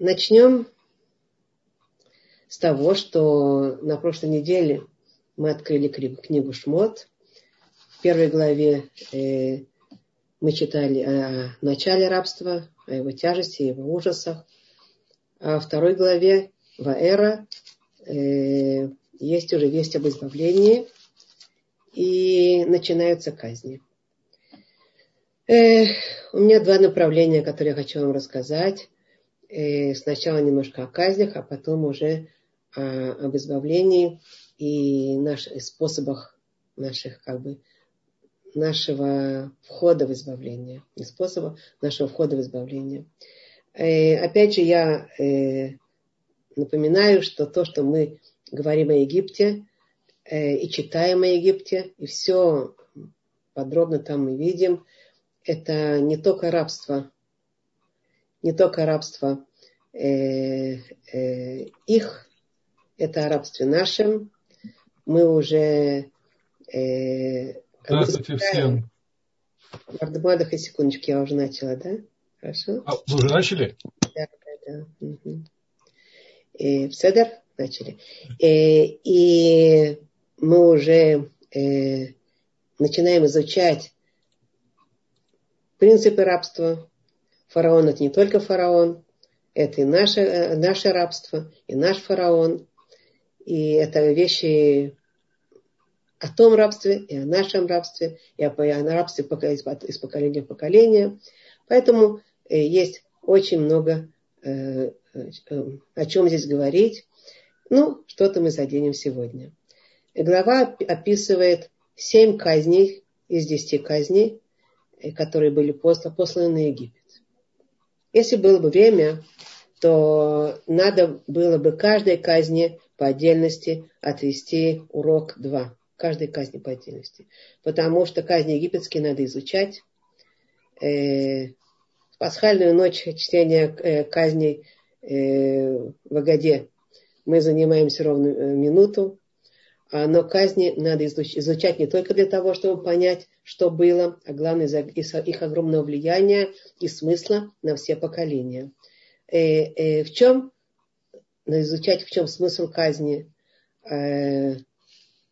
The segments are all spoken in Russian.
Начнем с того, что на прошлой неделе мы открыли книгу Шмот. В первой главе э, мы читали о начале рабства, о его тяжести, его ужасах. А во второй главе Ваэра э, есть уже весть об избавлении и начинаются казни. У меня два направления, которые я хочу вам рассказать. Э, сначала немножко о казнях, а потом уже о, об избавлении и наших способах наших как бы нашего входа в избавление, не способа нашего входа в избавление. Э, опять же, я э, напоминаю, что то, что мы говорим о Египте э, и читаем о Египте, и все подробно там мы видим, это не только рабство, не только рабство э, э, их, это о рабстве нашем. Мы уже э, Здравствуйте всем. Мардамадах и секундочки, я уже начала, да? Хорошо. А, вы уже начали? Да, да, да. Угу. И, в Седер начали. И, и мы уже э, начинаем изучать принципы рабства. Фараон это не только фараон, это и наше, э, наше рабство, и наш фараон. И это вещи о том рабстве, и о нашем рабстве, и о, и о рабстве из поколения в поколение. Поэтому э, есть очень много э, о чем здесь говорить. Ну, что-то мы заденем сегодня. Глава описывает семь казней из десяти казней, которые были посланы на Египет. Если было бы время, то надо было бы каждой казни по отдельности отвести урок 2. Каждой казни по отдельности. Потому что казни египетские надо изучать. Э, пасхальную ночь чтения э, казней э, в Агаде мы занимаемся ровно минуту. А, но казни надо изучать не только для того, чтобы понять, что было, а главное из их огромного влияния и смысла на все поколения. Э, э, в чем надо изучать, в чем смысл казни, э,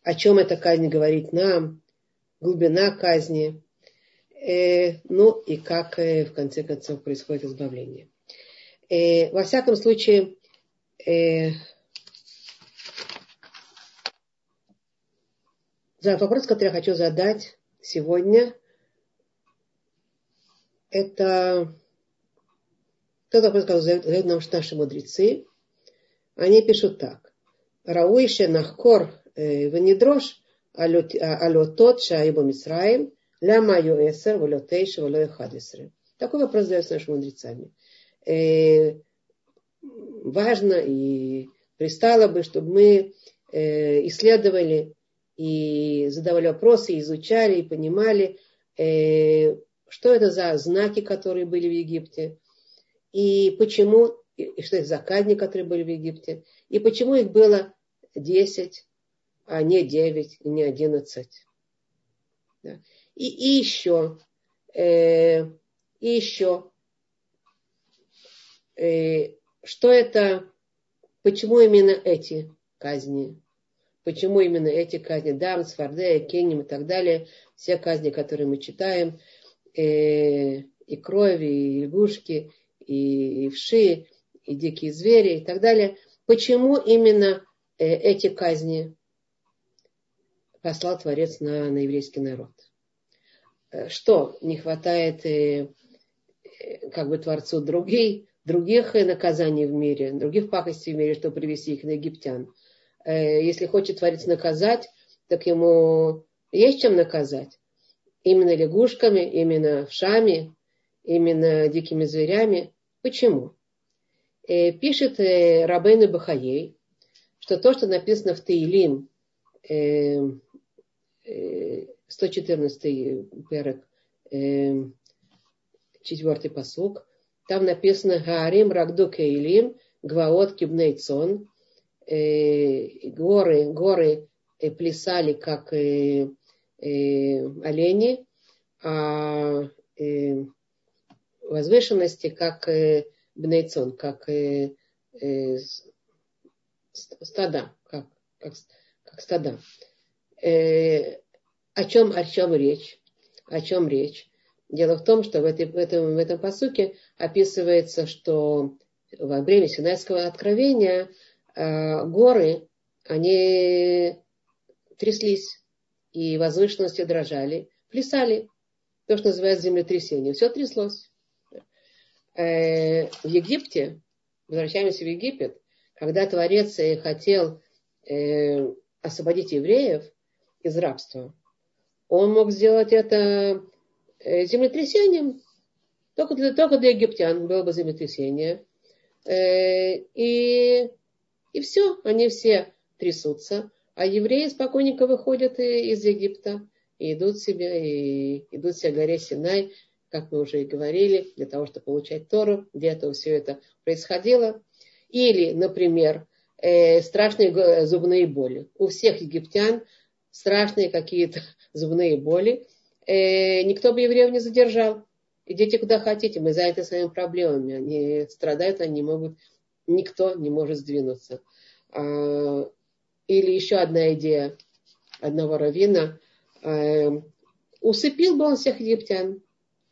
о чем эта казнь говорит нам, глубина казни, э, ну и как э, в конце концов происходит избавление. Э, во всяком случае, э, вопрос, который я хочу задать сегодня, это тот вопрос, который задают нам наши мудрецы. Они пишут так. Рауише нахкор э, венедрош алотот шаибу мисраим ляма юэсер валютейша валюэхадисры. Такой вопрос задается нашими мудрецами. Э, важно и пристало бы, чтобы мы э, исследовали и задавали вопросы, и изучали, и понимали, э, что это за знаки, которые были в Египте, и почему, и что это за казни, которые были в Египте, и почему их было 10, а не 9, и не 11. Да. И, и еще, э, и еще, э, что это, почему именно эти казни, Почему именно эти казни? Дам, Сфардея, Кеним и так далее. Все казни, которые мы читаем. Э, и крови, и лягушки, и, и вши, и дикие звери и так далее. Почему именно э, эти казни послал Творец на, на еврейский народ? Э, что, не хватает э, э, как бы Творцу других, других наказаний в мире, других пакостей в мире, чтобы привести их на египтян? Э, если хочет Творец наказать, так ему есть чем наказать. Именно лягушками, именно вшами, именно дикими зверями. Почему? Э, пишет э, Рабейну Бахаей, что то, что написано в Таилим, 114 перек, четвертый посук, там написано Гаарим Рагду Кейлим Гваот Кибнейцон, э, горы, горы э, плясали как э, э, олени, а э, возвышенности как э, бнейцон, как э, э, стада, как, как, как стада. Э, о чем, о чем речь? О чем речь? Дело в том, что в, этой, в, этом, в этом посуке описывается, что во время Синайского откровения горы, они тряслись, и возвышенности дрожали, плясали. То, что называется землетрясение. Все тряслось. Э, в Египте, возвращаемся в Египет, когда Творец хотел э, освободить евреев из рабства, он мог сделать это э, землетрясением. Только для, только для египтян было бы землетрясение. Э, и, и все, они все трясутся. А евреи спокойненько выходят из Египта и идут себе, и идут себе горе Синай, как мы уже и говорили, для того, чтобы получать Тору, где это все это происходило. Или, например, э, страшные зубные боли. У всех египтян страшные какие-то зубные боли. Э, никто бы евреев не задержал. Идите куда хотите, мы заняты своими проблемами. Они страдают, они могут, никто не может сдвинуться. А, или еще одна идея одного равина. Э, усыпил бы он всех египтян.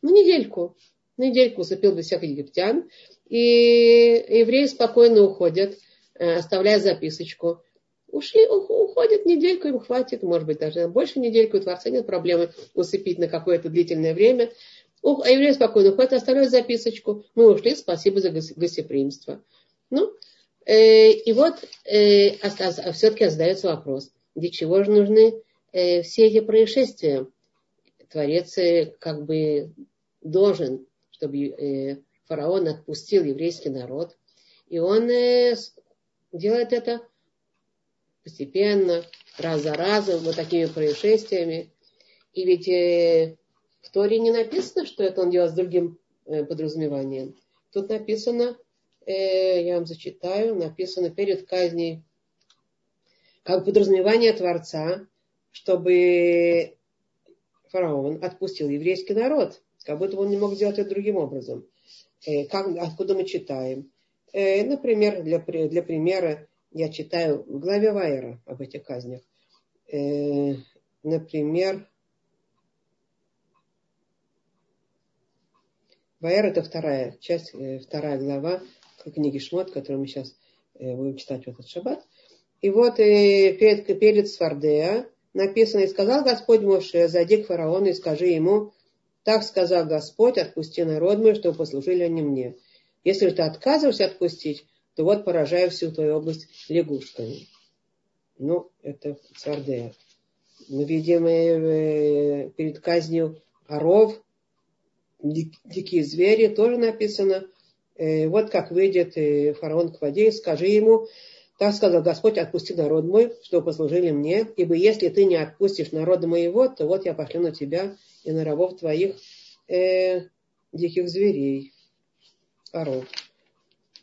Ну, недельку. Недельку усыпил бы всех египтян. И евреи спокойно уходят, э, оставляя записочку. Ушли, уходят недельку, им хватит, может быть, даже больше недельку, у Творца нет проблемы усыпить на какое-то длительное время. А евреи спокойно уходят, оставляют записочку. Мы ушли, спасибо за гостеприимство. Ну, э, и вот э, все-таки задается вопрос, для чего же нужны э, все эти происшествия? Творец э, как бы должен, чтобы э, фараон отпустил еврейский народ. И он э, делает это постепенно, раз за разом, вот такими происшествиями. И ведь э, в Торе не написано, что это он делает с другим э, подразумеванием. Тут написано, э, я вам зачитаю, написано перед казней, как подразумевание Творца, чтобы фараон отпустил еврейский народ, как будто он не мог сделать это другим образом. Э, как, откуда мы читаем? Э, например, для, для примера, я читаю в главе Вайера об этих казнях. Например, Вайер это вторая часть, вторая глава книги Шмот, которую мы сейчас э, будем читать в этот шаббат. И вот перед, перед Свардея написано, и сказал Господь Моше, зайди к фараону и скажи ему, так сказал Господь, отпусти народ мой, чтобы послужили они мне. Если ты отказываешься отпустить, то вот поражаю всю твою область лягушками. Ну, это Сардея. Мы видим э, перед казнью оров, дикие звери, тоже написано. Э, вот как выйдет э, фараон к воде, скажи ему, так сказал Господь, отпусти народ мой, чтобы послужили мне, ибо если ты не отпустишь народа моего, то вот я пошлю на тебя и на рабов твоих э, диких зверей, оров.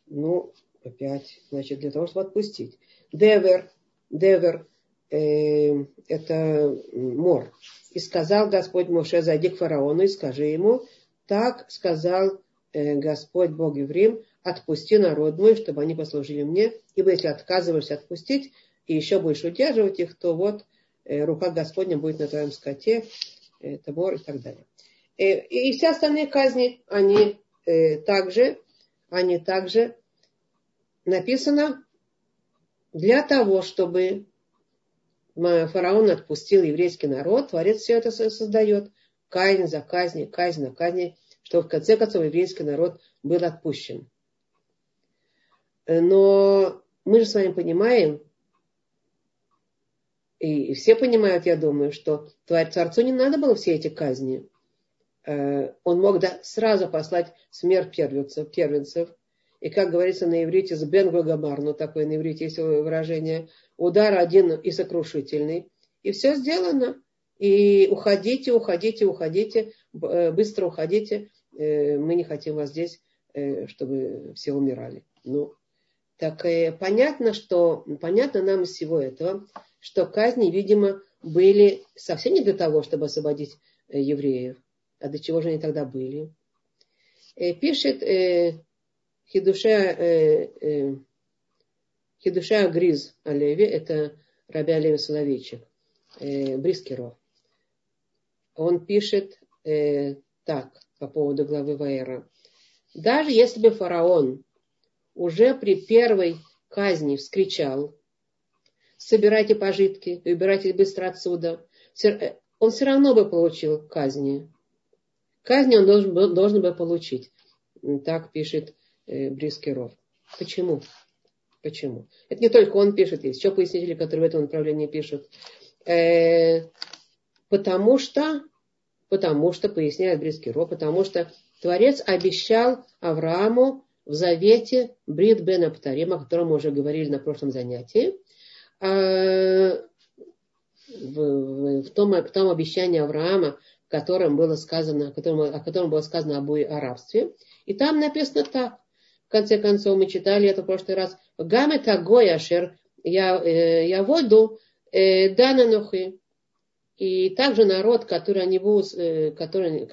Ну, опять, значит, для того, чтобы отпустить. Девер, девер, э, это мор. И сказал Господь Моше, зайди к фараону и скажи ему, так сказал Господь Бог Еврим, отпусти народ мой, чтобы они послужили мне, ибо если отказываешься отпустить и еще будешь удерживать их, то вот э, рука Господня будет на твоем скоте, это мор и так далее. Э, и все остальные казни, они э, также, они также написано для того, чтобы фараон отпустил еврейский народ, Творец все это создает. Казнь за казнь, казнь на казнь, чтобы в конце концов еврейский народ был отпущен. Но мы же с вами понимаем, и все понимают, я думаю, что Творцу не надо было все эти казни. Э, он мог да, сразу послать смерть первенцев, первенцев и, как говорится на иврите, с бен ну такое на иврите есть выражение, удар один и сокрушительный. И все сделано. И уходите, уходите, уходите, э, быстро уходите. Э, мы не хотим вас здесь, э, чтобы все умирали. Ну, так понятно, что, понятно нам из всего этого, что казни, видимо, были совсем не для того, чтобы освободить евреев. А для чего же они тогда были? Пишет Хидуша, э, э, Хидуша Гриз Алеви, это Раби Алеви Соловейчик, э, Брискеров. Он пишет э, так по поводу главы Ваера. Даже если бы фараон уже при первой казни вскричал, собирайте пожитки, убирайтесь быстро отсюда, э, он все равно бы получил казни. Казни он должен должен был получить. Так пишет э, Брискеров. Почему? Почему? Это не только он пишет, есть еще пояснители, которые в этом направлении пишут. Э, потому что, потому что, поясняет Брискеров, потому что Творец обещал Аврааму в завете Брит Бен Аптарим, о котором мы уже говорили на прошлом занятии, в, в, в, том, в том обещании Авраама, в котором было сказано, о котором, о котором было сказано об о рабстве. И там написано так. В конце концов, мы читали это в прошлый раз. Гаме тагой ашер я, э, я воду э, дананухи. И также народ, который, они будут, э, который,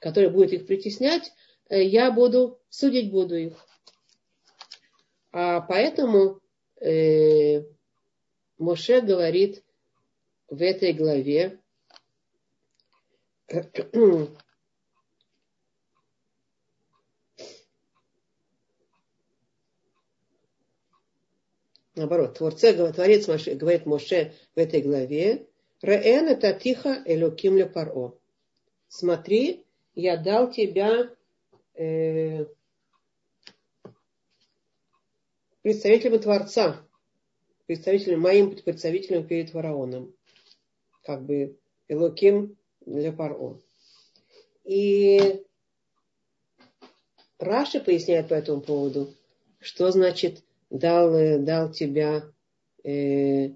который будет их притеснять, э, я буду, судить буду их. А поэтому э, Моше говорит в этой главе, наоборот, Творце, Творец Моше, говорит Моше в этой главе, Реэн это тихо элюким ле паро. Смотри, я дал тебя э, представителем Творца, представителем, моим представителем перед фараоном как бы Элоким для Паро. И Раши поясняет по этому поводу, что значит дал, дал тебя э,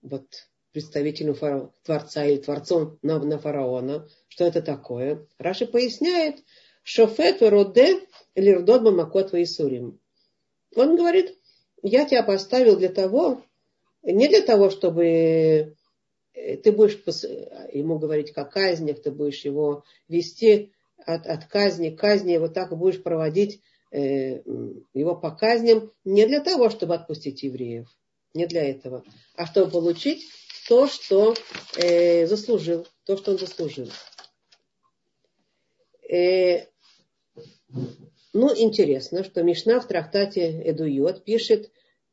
вот представителю фараона, Творца или Творцом на, на фараона. Что это такое? Раши поясняет, Шофет роде лирдот бамакот Исурим. Он говорит, я тебя поставил для того, не для того, чтобы Э, ты будешь ему говорить как казнях, ты будешь его вести от, от казни к казни, вот так будешь проводить э, его по казням не для того, чтобы отпустить евреев, не для этого, а чтобы получить то, что э, заслужил, то, что он заслужил. Э, ну, интересно, что Мишна в трактате Эдуйот пишет,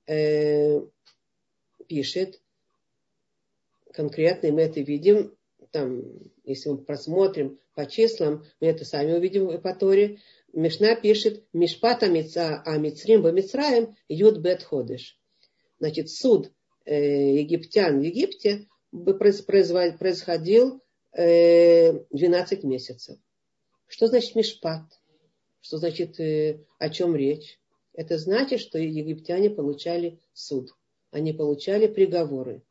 э, пишет, конкретно, мы это видим, там, если мы просмотрим по числам, мы это сами увидим в Эпаторе. Мишна пишет Мишпата Амицрим Бамицраем Юд Бет Ходыш. Значит, суд египтян в Египте происходил э, 12 месяцев. Что значит Мишпат? Что значит, э, о чем речь? Это значит, что египтяне получали суд. Они получали приговоры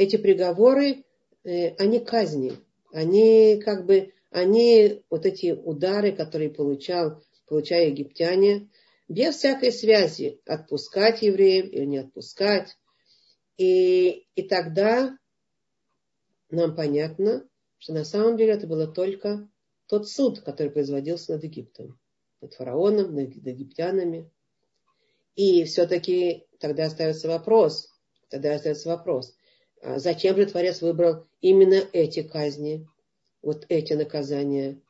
эти приговоры, э, они казни. Они как бы, они вот эти удары, которые получал, получая египтяне, без всякой связи, отпускать евреев или не отпускать. И, и тогда нам понятно, что на самом деле это было только тот суд, который производился над Египтом, над фараоном, над египтянами. И все-таки тогда остается вопрос, тогда остается вопрос, а зачем же Творец выбрал именно эти казни, вот эти наказания,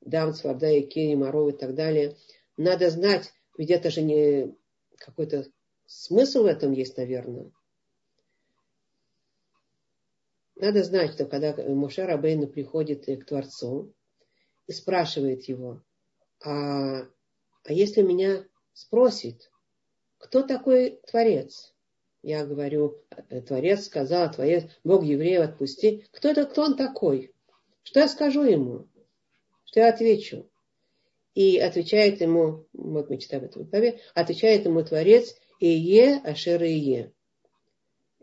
Дам, Сварда, Икини, Маров и так далее. Надо знать, ведь это же не какой-то смысл в этом есть, наверное. Надо знать, что когда Муше Рабейну приходит к Творцу и спрашивает его, а, а если меня спросит, кто такой Творец? я говорю, э, Творец сказал, Творец, Бог евреев отпусти. Кто это, кто он такой? Что я скажу ему? Что я отвечу? И отвечает ему, вот мы читаем это в главе, отвечает ему Творец Ие Ашер Ие.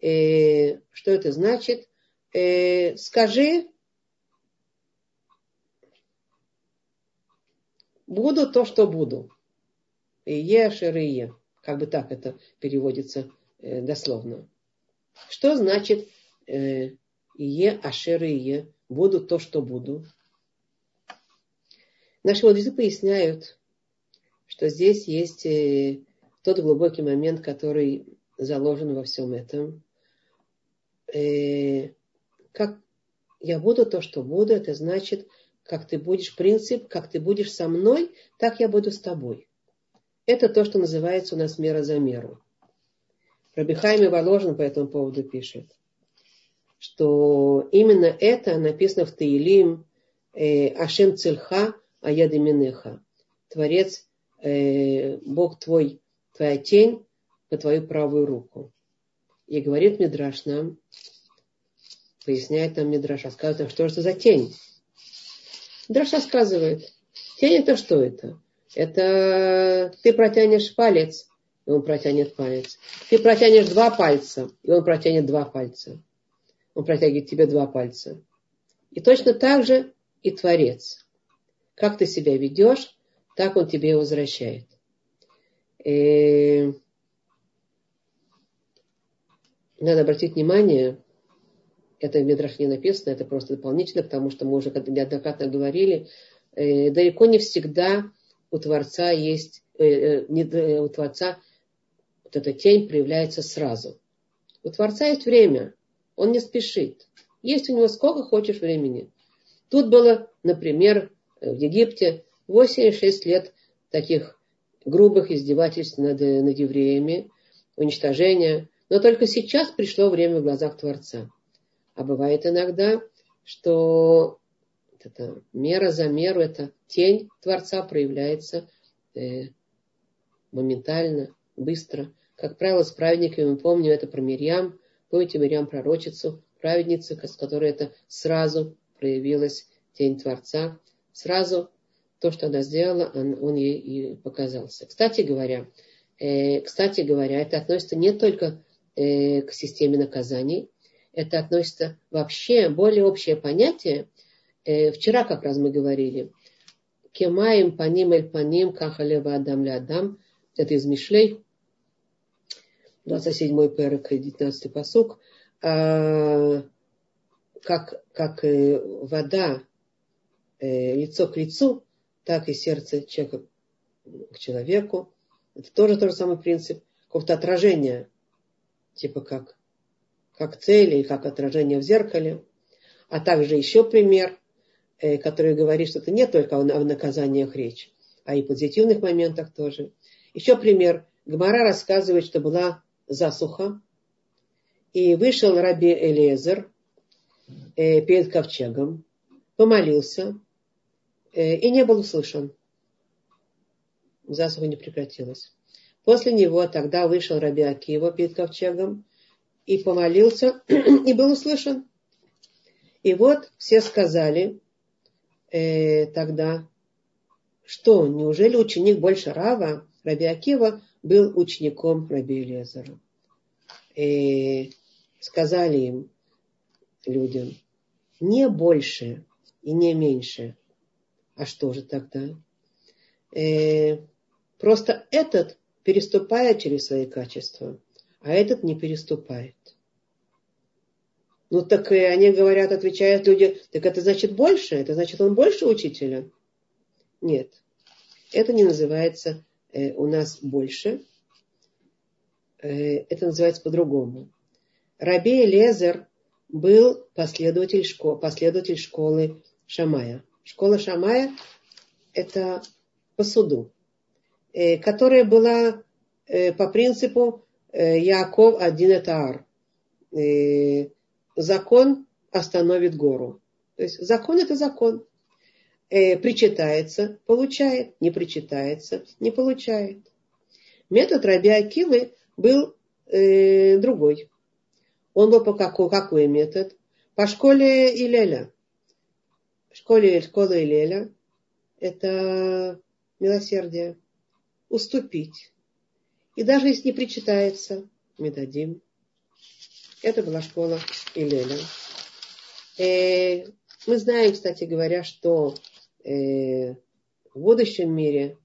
Э, что это значит? Э, скажи, буду то, что буду. Ие Ашер Ие. Как бы так это переводится Э, дословно. Что значит э, «Ие ашер ие» – «буду то, что буду»? Наши мудрецы поясняют, что здесь есть э, тот глубокий момент, который заложен во всем этом. Э, как я буду то, что буду, это значит, как ты будешь, принцип, как ты будешь со мной, так я буду с тобой. Это то, что называется у нас мера за меру. Рабихайми Воложин по этому поводу пишет, что именно это написано в Таилим э, Ашем Цильха Аяды Минеха. Творец, э, Бог твой, твоя тень по твою правую руку. И говорит Мидраш нам, поясняет нам Мидраш, рассказывает нам, что это за тень. Мидраш рассказывает, тень это что это? Это ты протянешь палец, и он протянет палец. Ты протянешь два пальца, и он протянет два пальца. Он протягивает тебе два пальца. И точно так же и Творец. Как ты себя ведешь, так он тебе возвращает. И э, надо обратить внимание, это в Медрах не написано, это просто дополнительно, потому что мы уже неоднократно говорили, э, далеко не всегда у Творца есть, э, не, у Творца вот эта тень проявляется сразу. У Творца есть время, он не спешит. Есть у него сколько хочешь времени. Тут было, например, в Египте 8-6 лет таких грубых издевательств над, над евреями, уничтожения. Но только сейчас пришло время в глазах Творца. А бывает иногда, что это мера за меру, это тень Творца проявляется э, моментально, быстро. Как правило, с праведниками, мы помним это про Мирьям, помните Мирьям пророчицу, праведницу, с которой это сразу проявилась тень Творца. Сразу то, что она сделала, он, он ей и показался. Кстати говоря, э, кстати говоря, это относится не только э, к системе наказаний, это относится вообще более общее понятие. Э, вчера как раз мы говорили, кемаем паним эль паним кахалева адам ля адам, это из Мишлей, 27-й перек, 19-й посук, а, как, как э, вода э, лицо к лицу, так и сердце человека к человеку. Это тоже тот же самый принцип какого-то отражения, типа как, как цели и как отражение в зеркале. А также еще пример, э, который говорит, что это не только о наказаниях речь, а и позитивных моментах тоже. Еще пример. Гмара рассказывает, что была засуха, и вышел раби Элезер э, перед ковчегом, помолился, Э, и не был услышан. Засуха не прекратилась. После него тогда вышел Раби Акива перед ковчегом и помолился, и был услышан. И вот все сказали э, тогда, что неужели ученик больше Рава, Раби Акива, был учеником Раби Элезера. И сказали им, людям, не больше и не меньше, а что же тогда? Э, просто этот переступает через свои качества, а этот не переступает. Ну так и они говорят, отвечают люди, так это значит больше, это значит он больше учителя. Нет, это не называется э, у нас больше, э, это называется по-другому. Раби Лезер был последователь, школ, последователь школы Шамая. Школа Шамая – это по суду, э, которая была э, по принципу Яков один это Закон остановит гору. То есть закон это закон. Причитается, получает, не причитается, не получает. Метод Раби Акилы был другой. Он был по какой, какой метод? По школе Илеля школе школа Илеля – это милосердие, уступить. И даже если не причитается, мы дадим. Это была школа Илеля. Э, мы знаем, кстати говоря, что э, в будущем мире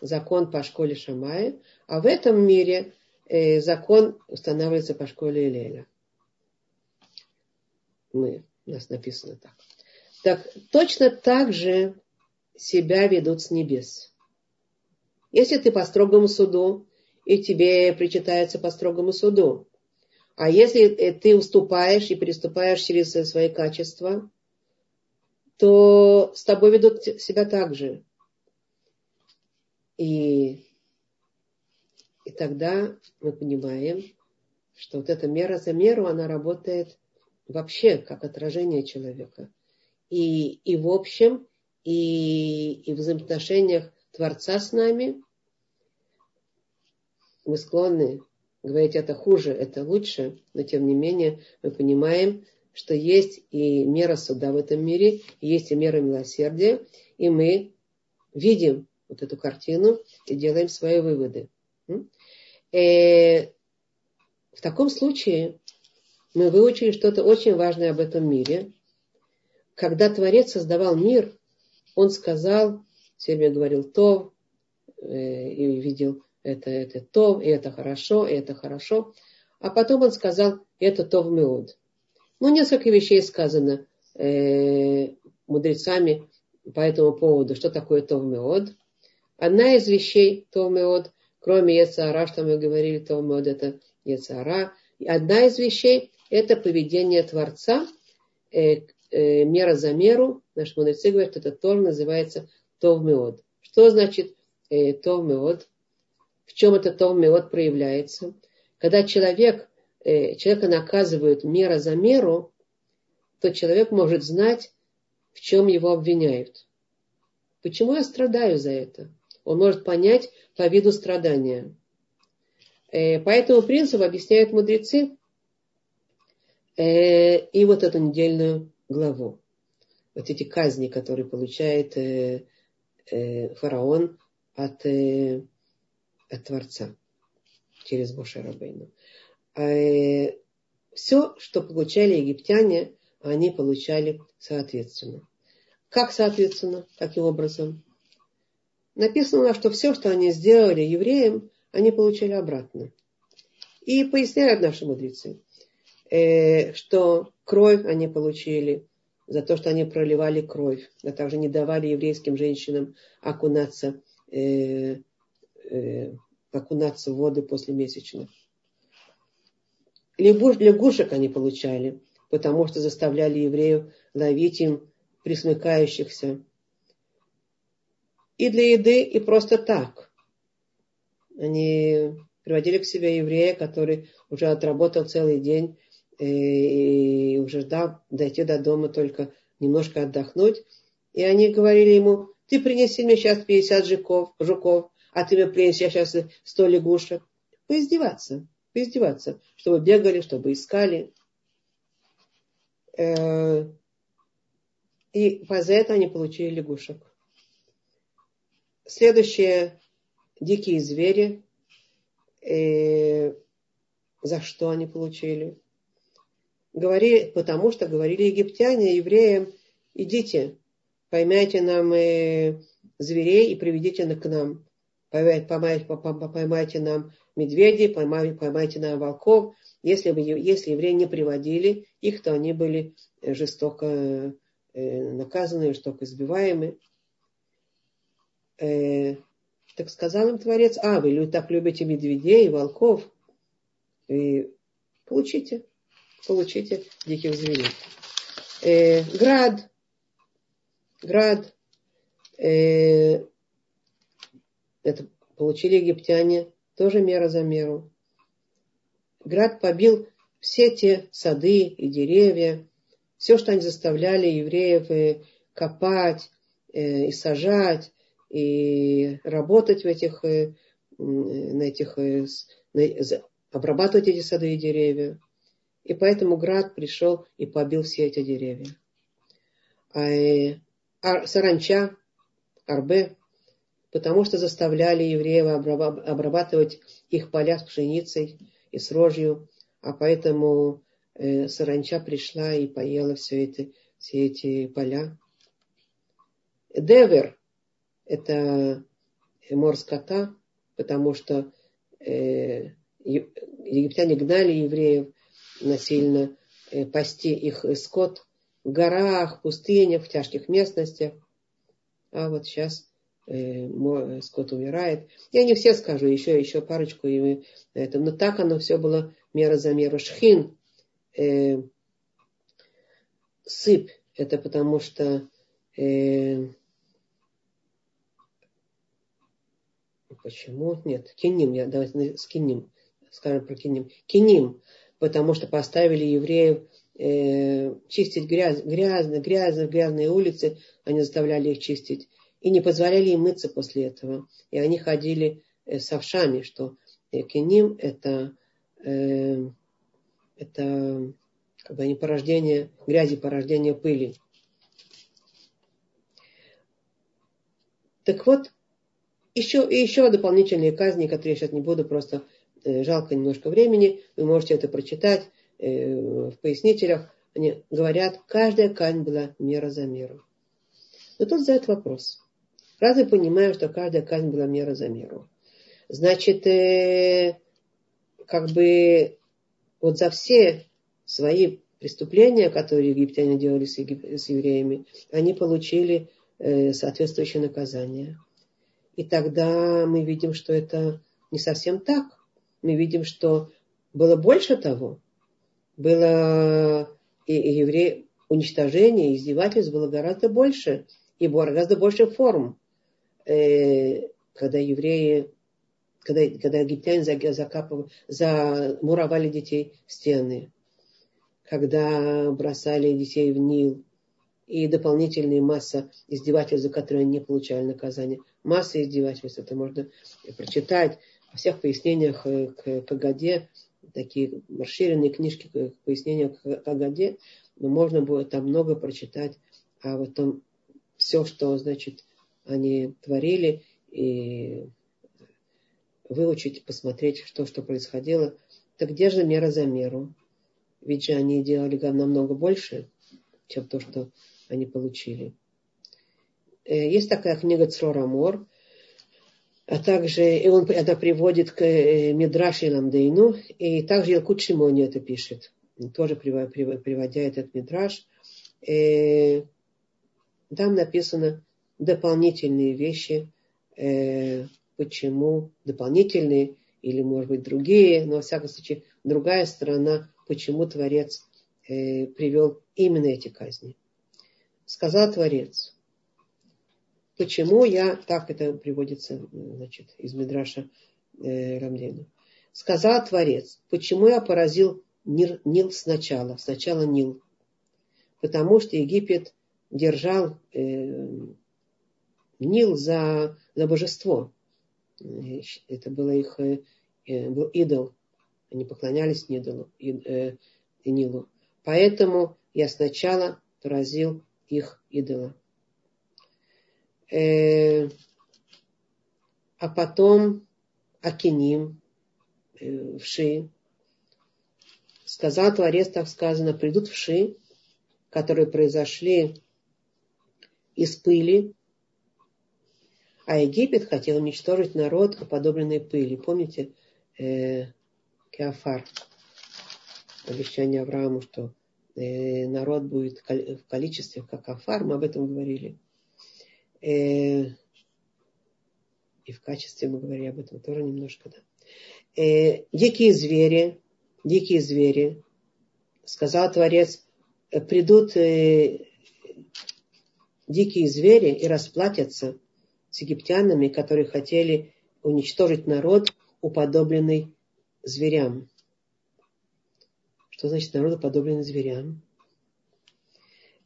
закон по школе Шамая, а в этом мире э, закон устанавливается по школе Илеля. Мы, у нас написано так. Так точно так же себя ведут с небес. Если ты по строгому суду, и тебе причитается по строгому суду. А если ты уступаешь и переступаешь через свои качества, то с тобой ведут себя так же. И, и тогда мы понимаем, что вот эта мера за меру, она работает вообще как отражение человека. И, и в общем, и, и в взаимоотношениях Творца с нами мы склонны говорить, это хуже, это лучше, но тем не менее мы понимаем, что есть и мера суда в этом мире, есть и мера милосердия, и мы видим вот эту картину и делаем свои выводы. И э, в таком случае мы выучили что-то очень важное об этом мире. Когда Творец создавал мир, он сказал, себе говорил то, э, и видел это, это то, и это хорошо, и это хорошо. А потом он сказал, это то в меуд. Ну, несколько вещей сказано э, мудрецами по этому поводу, что такое то в меуд. Одна из вещей то в меуд, кроме Ецара, что мы говорили, то в меуд это Ецара. Одна из вещей это поведение Творца, э, э, мера за меру. Наши мудрецы говорят, что это тоже называется тов меод. Что значит э, тов меод? В чем это тов меод проявляется? Когда человек, э, человека наказывают мера за меру, то человек может знать, в чем его обвиняют. Почему я страдаю за это? Он может понять по виду страдания. Э, по этому принципу объясняют мудрецы э, и вот эту недельную главу. Вот эти казни, которые получает э, фараон от, от Творца через Моше Рабейну. Все, что получали египтяне, они получали соответственно. Как соответственно? Каким образом? Написано, что все, что они сделали евреям, они получили обратно. И поясняют наши мудрецы, э, что кровь они получили за то, что они проливали кровь, а также не давали еврейским женщинам окунаться, э, э, окунаться в воды после месячных. Лягушек они получали, потому что заставляли евреев ловить им присмыкающихся. И для еды, и просто так. Они приводили к себе еврея, который уже отработал целый день э, и уже ждал дойти до дома только немножко отдохнуть. И они говорили ему, ты принеси мне сейчас 50 жуков, жуков а ты мне принеси сейчас 100 лягушек. Поиздеваться, поиздеваться, чтобы бегали, чтобы искали. Э, и за это они получили лягушек. Следующее дикие звери, э, за что они получили. Говорили, потому что говорили египтяне евреям, идите, поймайте нам э, зверей и приведите к нам. Поймайте, поймайте, нам медведей, поймайте, поймайте нам волков. Если, бы, если евреи не приводили их, то они были жестоко э, наказаны, жестоко избиваемы. Э, так сказал им Творец, а, вы так любите медведей волков, и получите, получите диких зверей. Э, град, град, э, это получили египтяне, тоже мера за меру. Град побил все те сады и деревья, все, что они заставляли евреев э, копать э, и сажать, и работать в этих, э, на этих, э, обрабатывать эти сады и деревья. И поэтому град пришел и побил все эти деревья. А, э, а саранча, арбе, потому что заставляли евреев обрабатывать их поля с пшеницей и с рожью, а поэтому э, саранча пришла и поела все, это, все эти поля. Девер, это мор скота, потому что э, египтяне гнали евреев насильно э, пасти их скот в горах, пустынях, в тяжких местностях. А вот сейчас э, скот умирает. Я не все скажу, еще, еще парочку. И это. Но так оно все было мера за меру. Шхин, э, сыпь, это потому что э, почему? Нет, киним, я давайте скинем, скажем про киним. Киним, потому что поставили евреев э, чистить грязь, грязно, грязно, грязные улицы, они заставляли их чистить. И не позволяли им мыться после этого. И они ходили э, с овшами, что э, киним это, э, это как бы не порождение грязи, порождение пыли. Так вот, еще, и еще дополнительные казни, которые я сейчас не буду, просто э, жалко немножко времени, вы можете это прочитать э, в пояснителях. Они говорят, каждая казнь была мера за меру. Но тут задает вопрос. Разве понимаю, что каждая казнь была мера за меру? Значит, э, как бы вот за все свои преступления, которые египтяне делали с, егип... с евреями, они получили э, соответствующее наказание. И тогда мы видим, что это не совсем так. Мы видим, что было больше того. Было и, и евреи, уничтожение, издевательств было гораздо больше. И было гораздо больше форм. Э, когда евреи, когда, когда египтяне закапывали, замуровали детей в стены, когда бросали детей в Нил, и дополнительная масса издевательств, за которые они не получали наказание. Масса издевательств, это можно прочитать во всех пояснениях э, к Кагаде, такие расширенные книжки к пояснению к Кагаде, но можно будет там много прочитать а вот том все, что, значит, они творили, и выучить, посмотреть, что, что происходило. Так где же мера за меру? Ведь же они делали намного больше, чем то, что они получили. Э, есть такая книга Црорамор, а также и он, это приводит к э, Мидраши Ламдейну, и также Илкут Шимони это пишет, тоже приводя этот Мидраш. Э, там написано дополнительные вещи, почему дополнительные или, может быть, другие, но, во всяком случае, другая сторона, почему Творец привел именно эти казни сказал Творец. Почему я, так это приводится значит, из Мидраша э, Рамдена. Сказал Творец, почему я поразил Нил, Нил сначала, сначала Нил. Потому что Египет держал э, Нил за, за божество. Это было их э, был идол. Они поклонялись Нидолу, и, э, Нилу. Поэтому я сначала поразил их идола. Э, а потом Акиним, э, вши. Сказал Творец, так сказано, придут вши, которые произошли из пыли, а Египет хотел уничтожить народ, уподобленный пыли. Помните э, Кеофар, обещание Аврааму, что Э, народ будет в количестве, как Афар, мы об этом говорили. Э, и в качестве мы говорили об этом тоже немножко, да. Э, дикие звери, дикие звери, сказал Творец, придут дикие звери и расплатятся с египтянами, которые хотели уничтожить народ, уподобленный зверям. Что значит народу подобен зверям?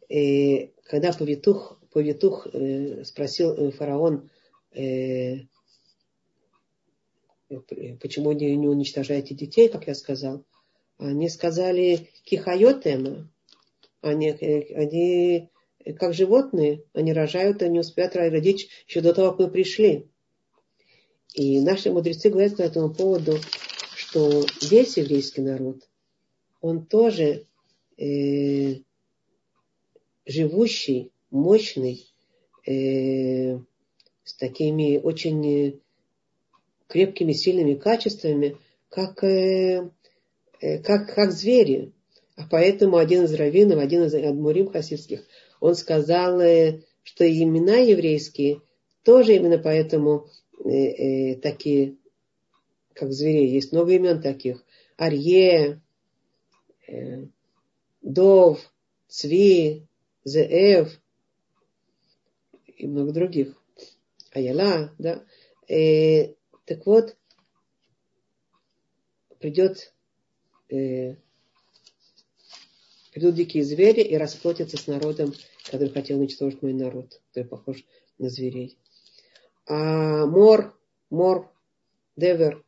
И когда повитух, повитух э, спросил э, фараон, э, почему не, не уничтожаете детей, как я сказал, они сказали кихайотема, они, э, они как животные, они рожают, они успеют родить еще до того, как мы пришли. И наши мудрецы говорят по этому поводу, что весь еврейский народ – он тоже э, живущий, мощный, э, с такими очень крепкими, сильными качествами, как, э, э, как, как звери. А поэтому один из раввинов, один из адмурим хасидских, он сказал, э, что имена еврейские тоже именно поэтому э, э, такие, как зверей, есть много имен таких. Арье, э, Дов, Цви, Зеев и много других. Аяла, да. Э, так вот, придет, э, придут дикие звери и расплатятся с народом, который хотел уничтожить мой народ, который похож на зверей. А мор, мор, девер,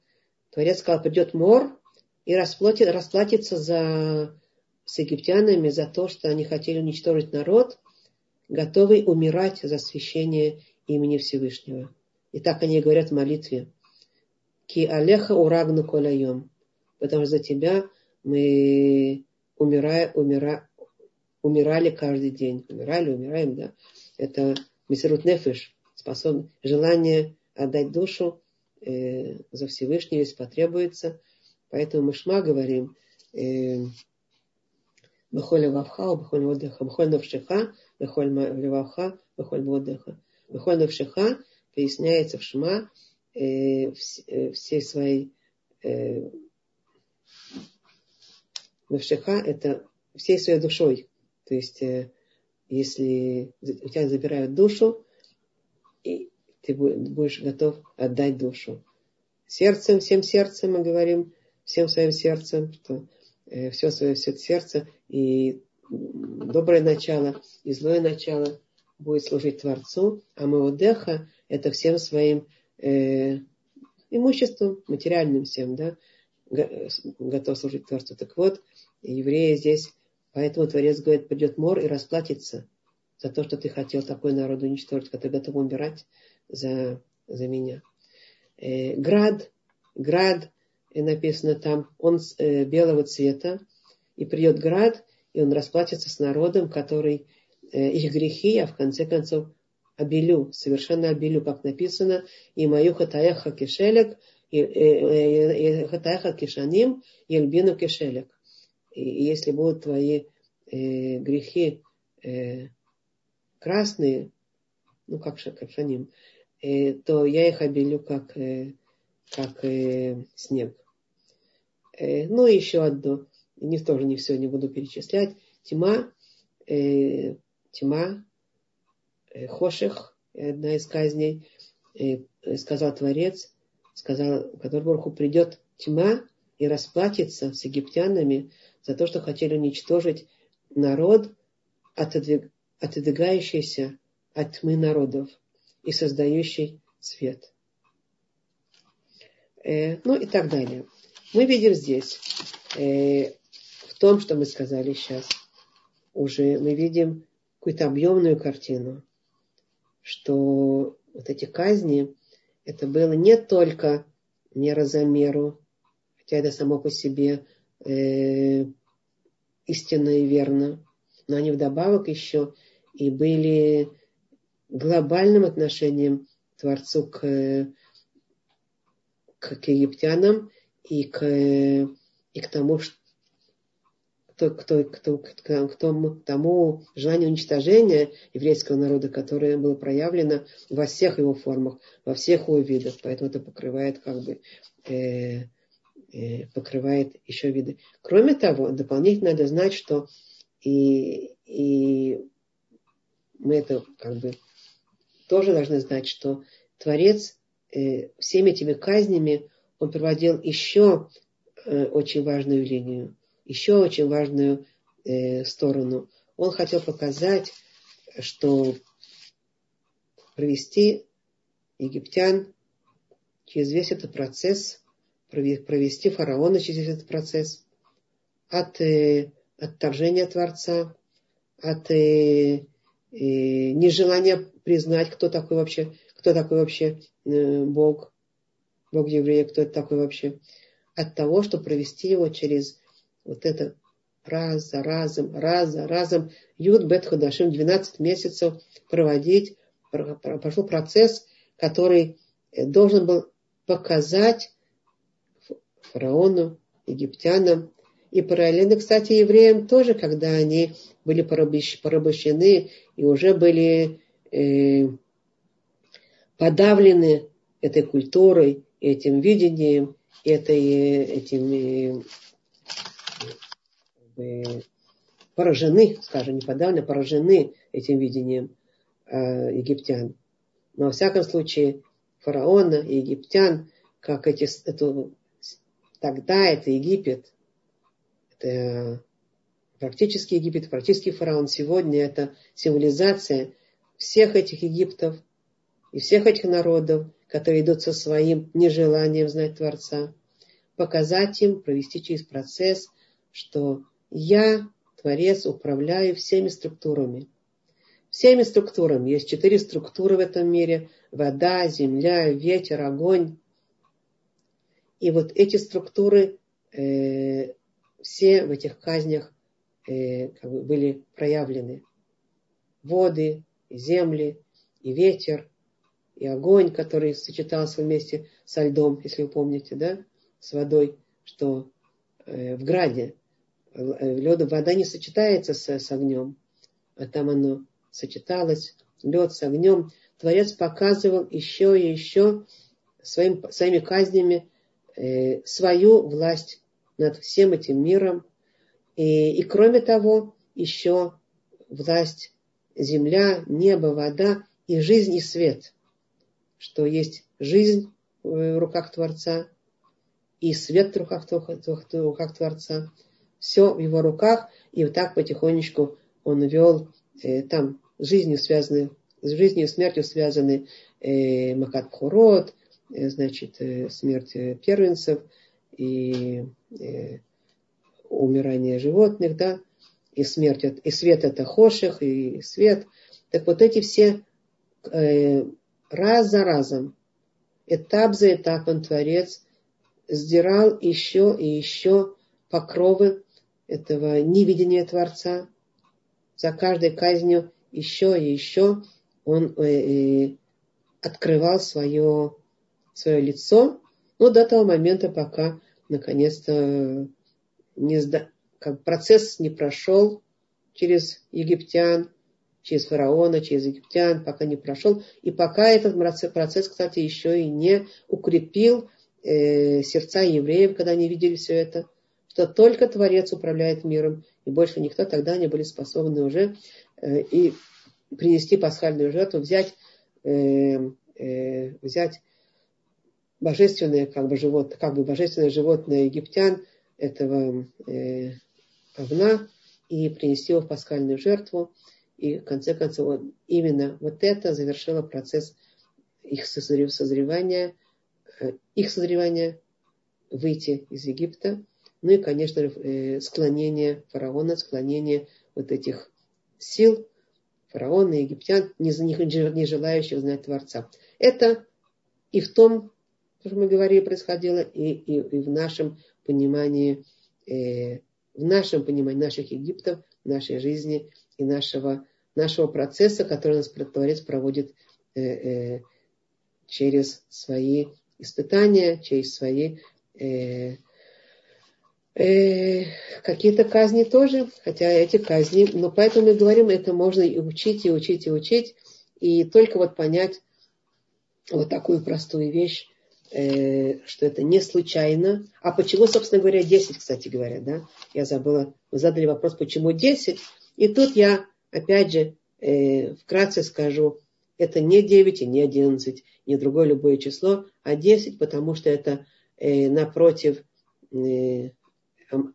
Творец сказал, придет мор и расплатит, расплатится за, с египтянами за то, что они хотели уничтожить народ, готовый умирать за освящение имени Всевышнего. И так они говорят в молитве. Ки алеха урагну коляем потому что за тебя мы умирая, умира, умирали каждый день. Умирали, умираем, да. Это мессерут нефиш, способ, желание отдать душу э, за Всевышнего, если потребуется. Поэтому мы шма говорим, э, Бехоль Вавха, Бехоль Водеха, Бехоль Навшиха, Бехоль Вавха, Бехоль Водеха. Бехоль Навшиха поясняется в Шма э, э, всей своей э, Навшиха – это всей своей душой. То есть, э, если у тебя забирают душу, и ты будешь готов отдать душу. Сердцем, всем сердцем мы говорим, всем своим сердцем, что э, все свое все сердце и доброе начало, и злое начало будет служить Творцу, а Маудеха – это всем своим э, имуществом, материальным всем, да, готов служить Творцу. Так вот, евреи здесь, поэтому Творец говорит, придет мор и расплатится за то, что ты хотел такой народ уничтожить, который готов умирать за, за меня. Э, град, град, и написано там, он э, белого цвета, и придет град, и он расплатится с народом, который э, их грехи, а в конце концов обелю, совершенно обелю, как написано, и мою хатаяха кишелек, Хатайха кишаним, ельбину кишелек. И если будут твои э, грехи э, красные, ну как, как шаним, э, то я их обелю как, э, как э, снег. Э, ну и еще одно, не, тоже не все не буду перечислять. Тьма, э, тьма, э, хоших, одна из казней, э, сказал Творец, сказал, который Борху придет тьма и расплатится с египтянами за то, что хотели уничтожить народ, отодвиг, отодвигающийся от тьмы народов и создающий свет. Э, ну и так далее. Мы видим здесь, э, в том, что мы сказали сейчас, уже мы видим какую-то объемную картину, что вот эти казни, это было не только мера за меру, хотя это само по себе э, истинно и верно, но они вдобавок еще и были глобальным отношением Творцу к, к, к египтянам и к, и к тому, что кто, кто, кто, к, тому, желанию уничтожения еврейского народа, которое было проявлено во всех его формах, во всех его видах. Поэтому это покрывает как бы э, покрывает еще виды. Кроме того, дополнительно надо знать, что и, и мы это как бы тоже должны знать, что Творец э, всеми этими казнями он проводил еще э, очень важную линию еще очень важную э, сторону. Он хотел показать, что провести египтян через весь этот процесс, провести фараона через этот процесс от э, отторжения Творца, от э, э, нежелания признать, кто такой вообще, кто такой вообще э, Бог, Бог еврея, кто это такой вообще, от того, чтобы провести его через вот это раз за разом, раз за разом, Юд Бет Хадашим 12 месяцев проводить, пошел процесс, который э, должен был показать фараону, египтянам, и параллельно, кстати, евреям тоже, когда они были порабощены и уже были э, подавлены этой культурой, этим видением, этой, этим поражены, скажем, не подавлены, а поражены этим видением э, египтян. Но во всяком случае фараона и египтян, как эти, эту, тогда это Египет, это практически Египет, практически фараон. Сегодня это символизация всех этих Египтов и всех этих народов, которые идут со своим нежеланием знать Творца, показать им, провести через процесс, что я, Творец, управляю всеми структурами. Всеми структурами. Есть четыре структуры в этом мире. Вода, земля, ветер, огонь. И вот эти структуры э, все в этих казнях э, как бы были проявлены. Воды, и земли, и ветер, и огонь, который сочетался вместе со льдом, если вы помните, да, с водой, что э, в граде лед, вода не сочетается с, с огнем, а там оно сочеталось, лед с огнем. Творец показывал еще и еще своим, своими казнями свою власть над всем этим миром. И, и кроме того, еще власть земля, небо, вода и жизнь и свет. Что есть жизнь в руках Творца и свет в руках, в руках Творца. Все в его руках. И вот так потихонечку он вел э, там жизнью связаны, с жизнью и смертью связаны э, Макат Пхурот, э, значит, э, смерть э, первенцев и э, умирание животных, да, и смерть, и свет это хоших, и свет. Так вот эти все э, раз за разом, этап за этапом Творец сдирал еще и еще покровы этого невидения Творца. За каждой казнью еще и еще он э, э, открывал свое, свое лицо, но до того момента, пока наконец-то не сда как процесс не прошел через египтян, через фараона, через египтян, пока не прошел. И пока этот процесс, кстати, еще и не укрепил э, сердца евреев, когда они видели все это, что только Творец управляет миром, и больше никто тогда не были способны уже э, и принести пасхальную жертву, взять, э, э, взять божественное как бы, живот, как бы божественное животное египтян, этого э, овна и принести его в пасхальную жертву. И в конце концов именно вот это завершило процесс их созревания, э, их созревания выйти из Египта. Ну и, конечно, э, склонение фараона, склонение вот этих сил фараона и египтян, не, не желающих знать Творца. Это и в том, что мы говорили, происходило, и, и, и в нашем понимании э, в нашем понимании наших Египтов, нашей жизни и нашего, нашего процесса, который нас Творец проводит э, э, через свои испытания, через свои э, э, какие-то казни тоже, хотя эти казни, но поэтому мы говорим, это можно и учить, и учить, и учить, и только вот понять вот такую простую вещь, Э, что это не случайно. А почему, собственно говоря, 10, кстати говоря, да? Я забыла, вы задали вопрос, почему 10. И тут я, опять же, э, вкратце скажу, это не 9 и не 11, не другое любое число, а 10, потому что это э, напротив 10,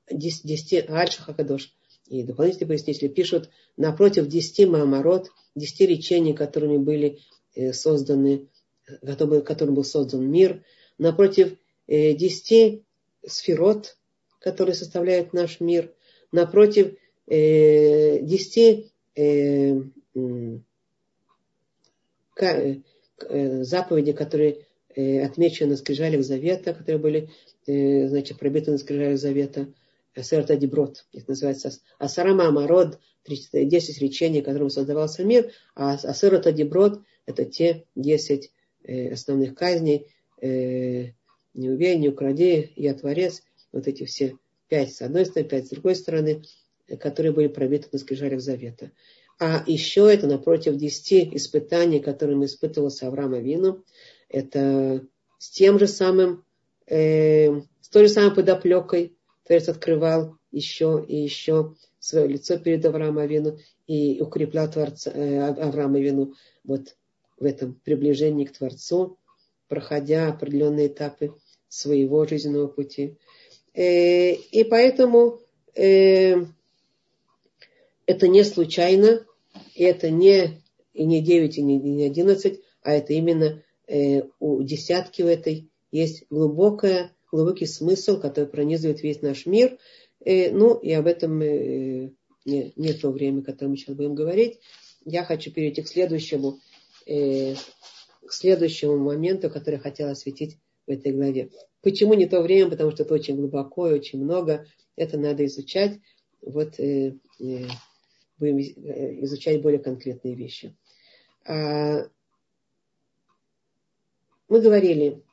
10 Аль-Шахакадош. И дополнительные пояснители пишут, напротив 10 Маамарот, 10 речений, которыми были созданы которым был создан мир, напротив э, десяти сферот, которые составляют наш мир, напротив э, десяти э, заповедей, которые отмечены на скрижалях завета, которые были значит, пробиты на скрижалях завета, Серта Деброд, их называется. Асарама Амарод, 10 речений, которым создавался мир, а Асерата Деброд это те 10 Э, основных казней, э, не убей, не укради, я творец, вот эти все пять с одной стороны, пять с другой стороны, которые были пробиты на скрижалях завета. А еще это напротив десяти испытаний, которые испытывался Авраам Авину, это с тем же самым, э, с той же самой подоплекой Творец открывал еще и еще свое лицо перед Авраамом Авину и укреплял Творца, э, Авраама Авину. Вот в этом приближении к Творцу, проходя определенные этапы своего жизненного пути. Э, и поэтому э, это не случайно, и это не, и не 9, и не, и не 11, а это именно э, у десятки в этой есть глубокая, глубокий смысл, который пронизывает весь наш мир. Ну, и об этом не, не то время, о котором мы сейчас будем говорить. Я хочу перейти к следующему, э, к следующему моменту, который хотела осветить в этой главе. Почему не то время? Потому что это очень глубоко и очень много. Это надо изучать. Вот э, э, будем э, изучать более конкретные вещи. А, мы говорили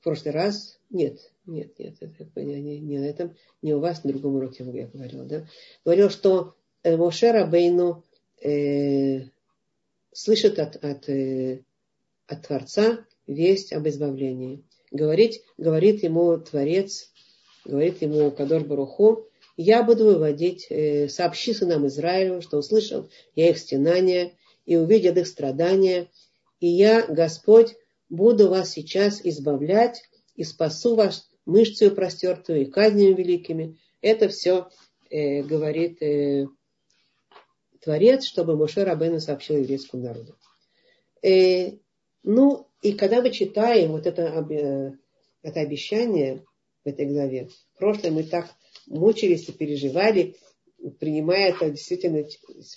в прошлый раз, нет, нет, нет, это не, не на этом, не у вас, на другом уроке я говорил, да, говорил, что э, Моше Рабейну э, слышит от, от, э, от Творца весть об избавлении. Говорить, говорит ему Творец, говорит ему Кадор Баруху, я буду выводить, э, сообщи сынам Израилю, что услышал я их стенания и увидел их страдания, и я, Господь, буду вас сейчас избавлять и спасу вас мышцею простертую и казнями великими. Это все э, говорит э, Творец, чтобы Моше Рабейну сообщил еврейскому народу. Э, ну, и когда мы читаем вот это, э, это обещание в этой главе, в прошлом мы так мучились и переживали, принимая это действительно,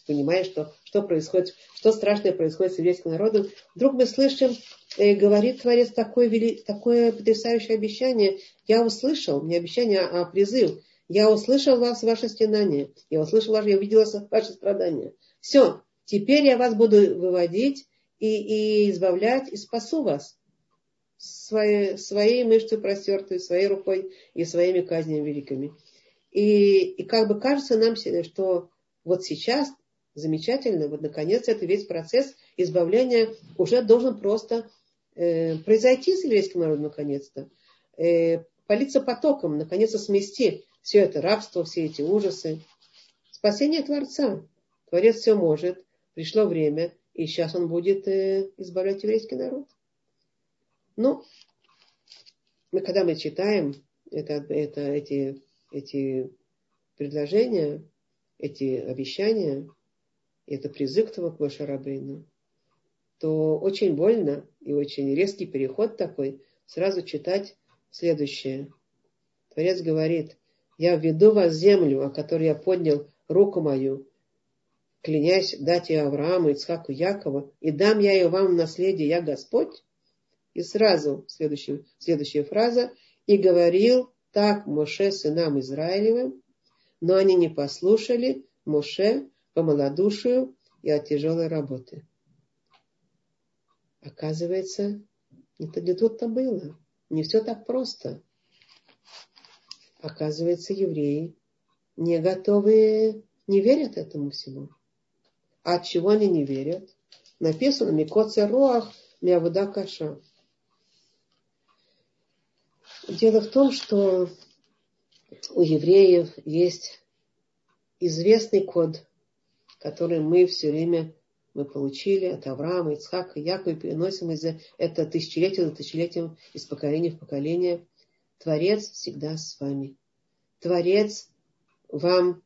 понимая, что, что происходит, что страшное происходит с еврейским народом, вдруг мы слышим, э, говорит Творец такое, вели, такое потрясающее обещание. Я услышал, не обещание, а призыв. Я услышал вас, ваше стенание. Я услышал ваше, я увидела ваши страдания. Все, теперь я вас буду выводить и, и избавлять, и спасу вас своей, своей мышцей простертой, своей рукой и своими казнями великими. И, и как бы кажется нам, что вот сейчас замечательно, вот наконец это весь процесс избавления уже должен просто э, произойти с еврейским народом наконец-то. Э, политься потоком, наконец-то смести все это рабство, все эти ужасы. Спасение Творца. Творец все может. Пришло время, и сейчас он будет э, избавлять еврейский народ. Ну, мы, когда мы читаем это, это, эти эти предложения, эти обещания, это призыв к тому к Машарабейну, то очень больно и очень резкий переход такой сразу читать следующее. Творец говорит, я введу вас в землю, о которой я поднял руку мою, клянясь дать ее Аврааму, Ицхаку, Якову, и дам я ее вам в наследие, я Господь. И сразу следующая, следующая фраза, и говорил так Моше сынам Израилевым, но они не послушали Моше по малодушию и от тяжелой работы. Оказывается, это не тут-то было. Не все так просто. Оказывается, евреи не готовы, не верят этому всему. А от чего они не верят? Написано Микоца Роах Миавуда Каша. Дело в том, что у евреев есть известный код, который мы все время мы получили от Авраама, Ицхака, Якова и переносим из это тысячелетия за тысячелетием из поколения в поколение. Творец всегда с вами. Творец вам,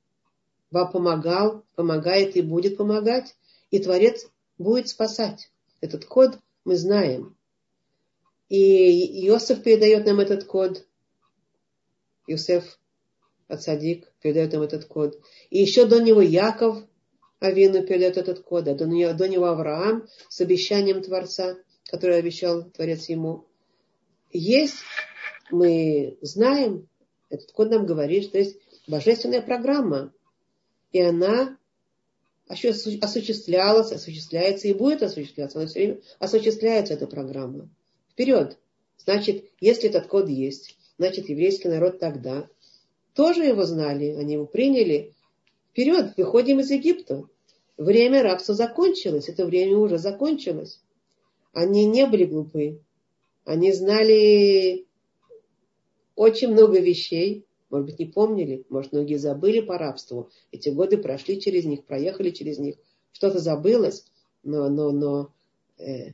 вам помогал, помогает и будет помогать. И Творец будет спасать. Этот код мы знаем. И Иосиф передает нам этот код. Иосиф Ацадик передает нам этот код. И еще до него Яков Авину передает этот код, а до него, до него Авраам с обещанием Творца, который обещал Творец ему. Есть, мы знаем, этот код нам говорит, что есть божественная программа, и она осуществлялась, осуществляется и будет осуществляться. Она все время осуществляется, эта программа вперед. Значит, если этот код есть, значит, еврейский народ тогда тоже его знали, они его приняли. вперед, выходим из Египта. Время рабства закончилось, это время уже закончилось. Они не были глупы. Они знали очень много вещей, может быть, не помнили, может, многие забыли по рабству. Эти годы прошли через них, проехали через них. Что-то забылось, но, но, но э,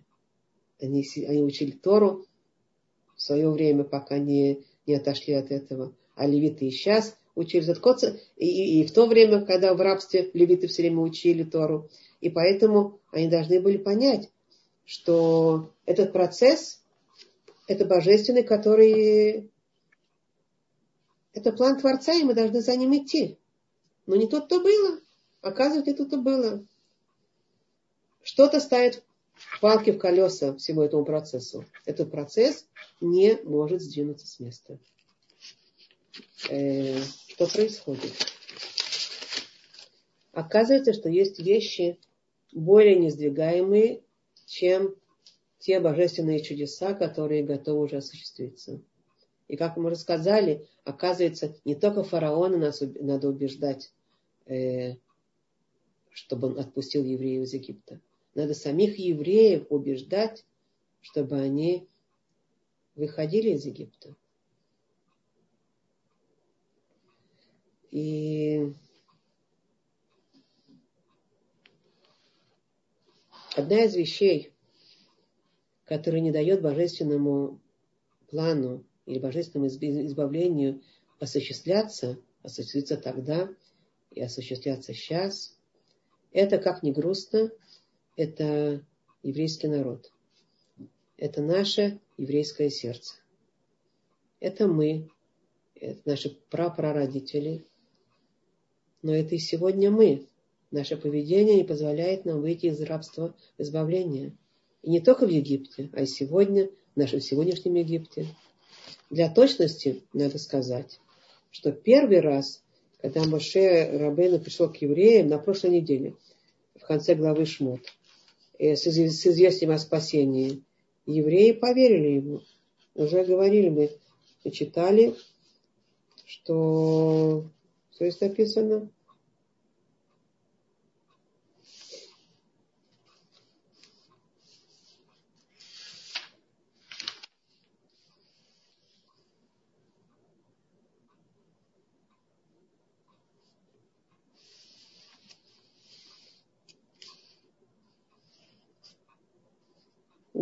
они, они учили Тору в свое время, пока не, не отошли от этого. А левиты и сейчас учили этот и, и, и в то время, когда в рабстве левиты все время учили Тору. И поэтому они должны были понять, что этот процесс – это божественный, который это план Творца, и мы должны за ним идти. Но не тут-то было. Оказывается, не тут-то было. Что-то ставит палки в колеса всему этому процессу. Этот процесс не может сдвинуться с места. Э, что происходит? Оказывается, что есть вещи более несдвигаемые, чем те божественные чудеса, которые готовы уже осуществиться. И как мы рассказали, оказывается, не только фараона нас надо убеждать, э, чтобы он отпустил евреев из Египта. Надо самих евреев убеждать, чтобы они выходили из Египта. И одна из вещей, которая не дает божественному плану или божественному избавлению осуществляться, осуществиться тогда и осуществляться сейчас, это, как ни грустно, это еврейский народ. Это наше еврейское сердце. Это мы, это наши прапрародители. Но это и сегодня мы. Наше поведение не позволяет нам выйти из рабства в избавление. И не только в Египте, а и сегодня, в нашем сегодняшнем Египте. Для точности надо сказать, что первый раз, когда Моше Рабейну пришел к евреям на прошлой неделе, в конце главы Шмот, э, с известием о спасении, евреи поверили ему. Уже говорили мы, мы читали, что что здесь написано?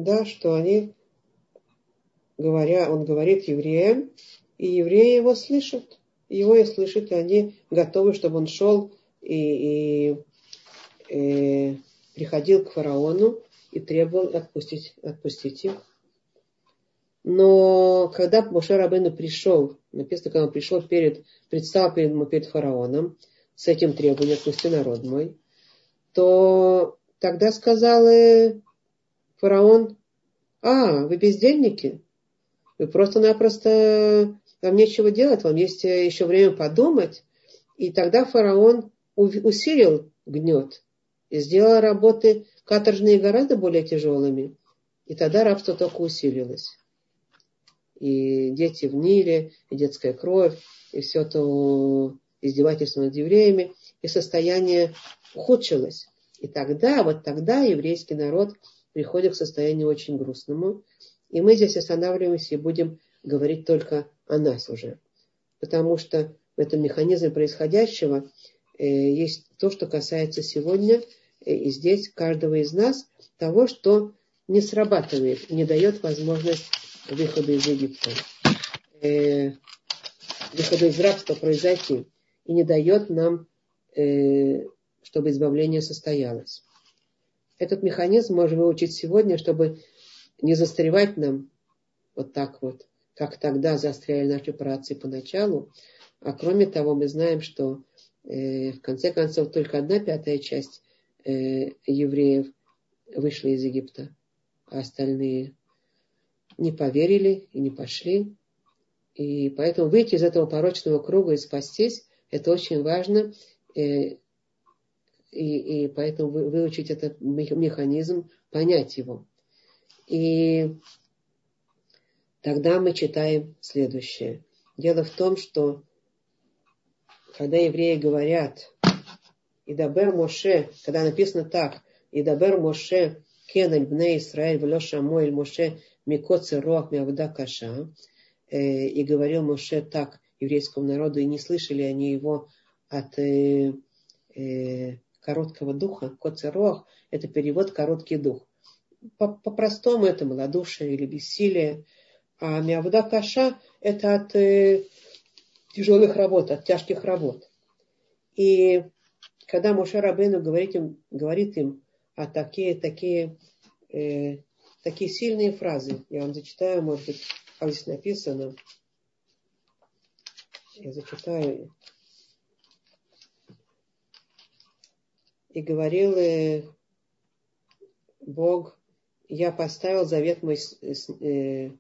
Да, что они, говоря, он говорит евреям, и евреи его слышат. Его и слышат, и они готовы, чтобы он шел и, и, и приходил к фараону и требовал отпустить, отпустить их. Но когда Моше Рабыну пришел, написано, когда он пришел перед, предстал перед, перед фараоном с этим требованием, отпусти народ мой, то тогда сказал фараон, а, вы бездельники? Вы просто-напросто, вам нечего делать, вам есть еще время подумать. И тогда фараон усилил гнет и сделал работы каторжные гораздо более тяжелыми. И тогда рабство только усилилось. И дети в Ниле, и детская кровь, и все то издевательство над евреями, и состояние ухудшилось. И тогда, вот тогда еврейский народ приходит к состоянию очень грустному. И мы здесь останавливаемся и будем говорить только о нас уже. Потому что в этом механизме происходящего э, есть то, что касается сегодня э, и здесь каждого из нас, того, что не срабатывает, не дает возможность выхода из Египта, э, выхода из рабства произойти, и не дает нам, чтобы избавление состоялось. Этот механизм можем выучить сегодня, чтобы не застревать нам вот так вот, как тогда застряли наши операции поначалу. А кроме того, мы знаем, что э, в конце концов только одна пятая часть э, евреев вышла из Египта, а остальные не поверили и не пошли. И поэтому выйти из этого порочного круга и спастись, это очень важно. Э, и, и поэтому выучить этот механизм, понять его. И тогда мы читаем следующее. Дело в том, что когда евреи говорят, и Дабер Моше, когда написано так, и Дабер Моше Кенель Бне Исраэль Влеша Моэль Моше Микоцы Роах Мявда Каша, э, и говорил Моше так еврейскому народу, и не слышали они его от э, э, короткого духа. Коцерох – это перевод «короткий дух». По-простому это малодушие или бессилие. А мявда каша – это от э, тяжелых работ, от тяжких работ. И когда Моше Рабейну говорит им, говорит им о такие, такие, э, такие сильные фразы, я вам зачитаю, может быть, здесь написано, я зачитаю. И говорил э, Бог, я поставил завет мой с, с, э,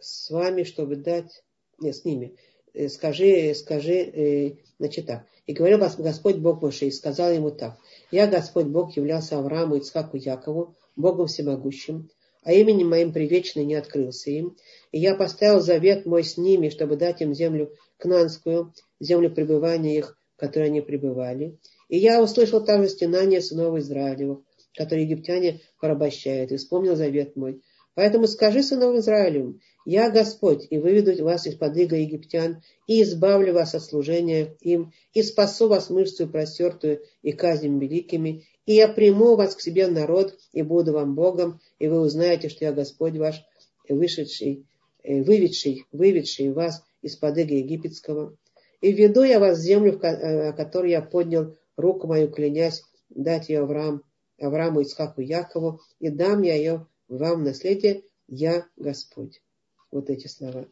с вами, чтобы дать, не, с ними, э, скажи, скажи, э, значит так. И говорил Господь Бог Моше, и сказал ему так. Я, Господь Бог, являлся Аврааму, Ицхаку, Якову, Богом всемогущим, а именем моим привечно не открылся им. И я поставил завет мой с ними, чтобы дать им землю кнанскую, землю пребывания их, в которой они пребывали. И я услышал также стенание сынов Израилевых, которые египтяне порабощают, и вспомнил завет мой. Поэтому скажи сынов Израилевым, я Господь, и выведу вас из-под иго египтян, и избавлю вас от служения им, и спасу вас мышцу простертую и казням великими, и я приму вас к себе народ, и буду вам Богом, и вы узнаете, что я Господь ваш, вышедший, э, выведший, выведший вас из-под иго египетского. И введу я вас в землю, э, которой я поднял руку мою, клянясь, дать ее Авраам, Аврааму, Ицхаку, Якову, и дам я ее вам в наследие, я Господь. Вот эти слова.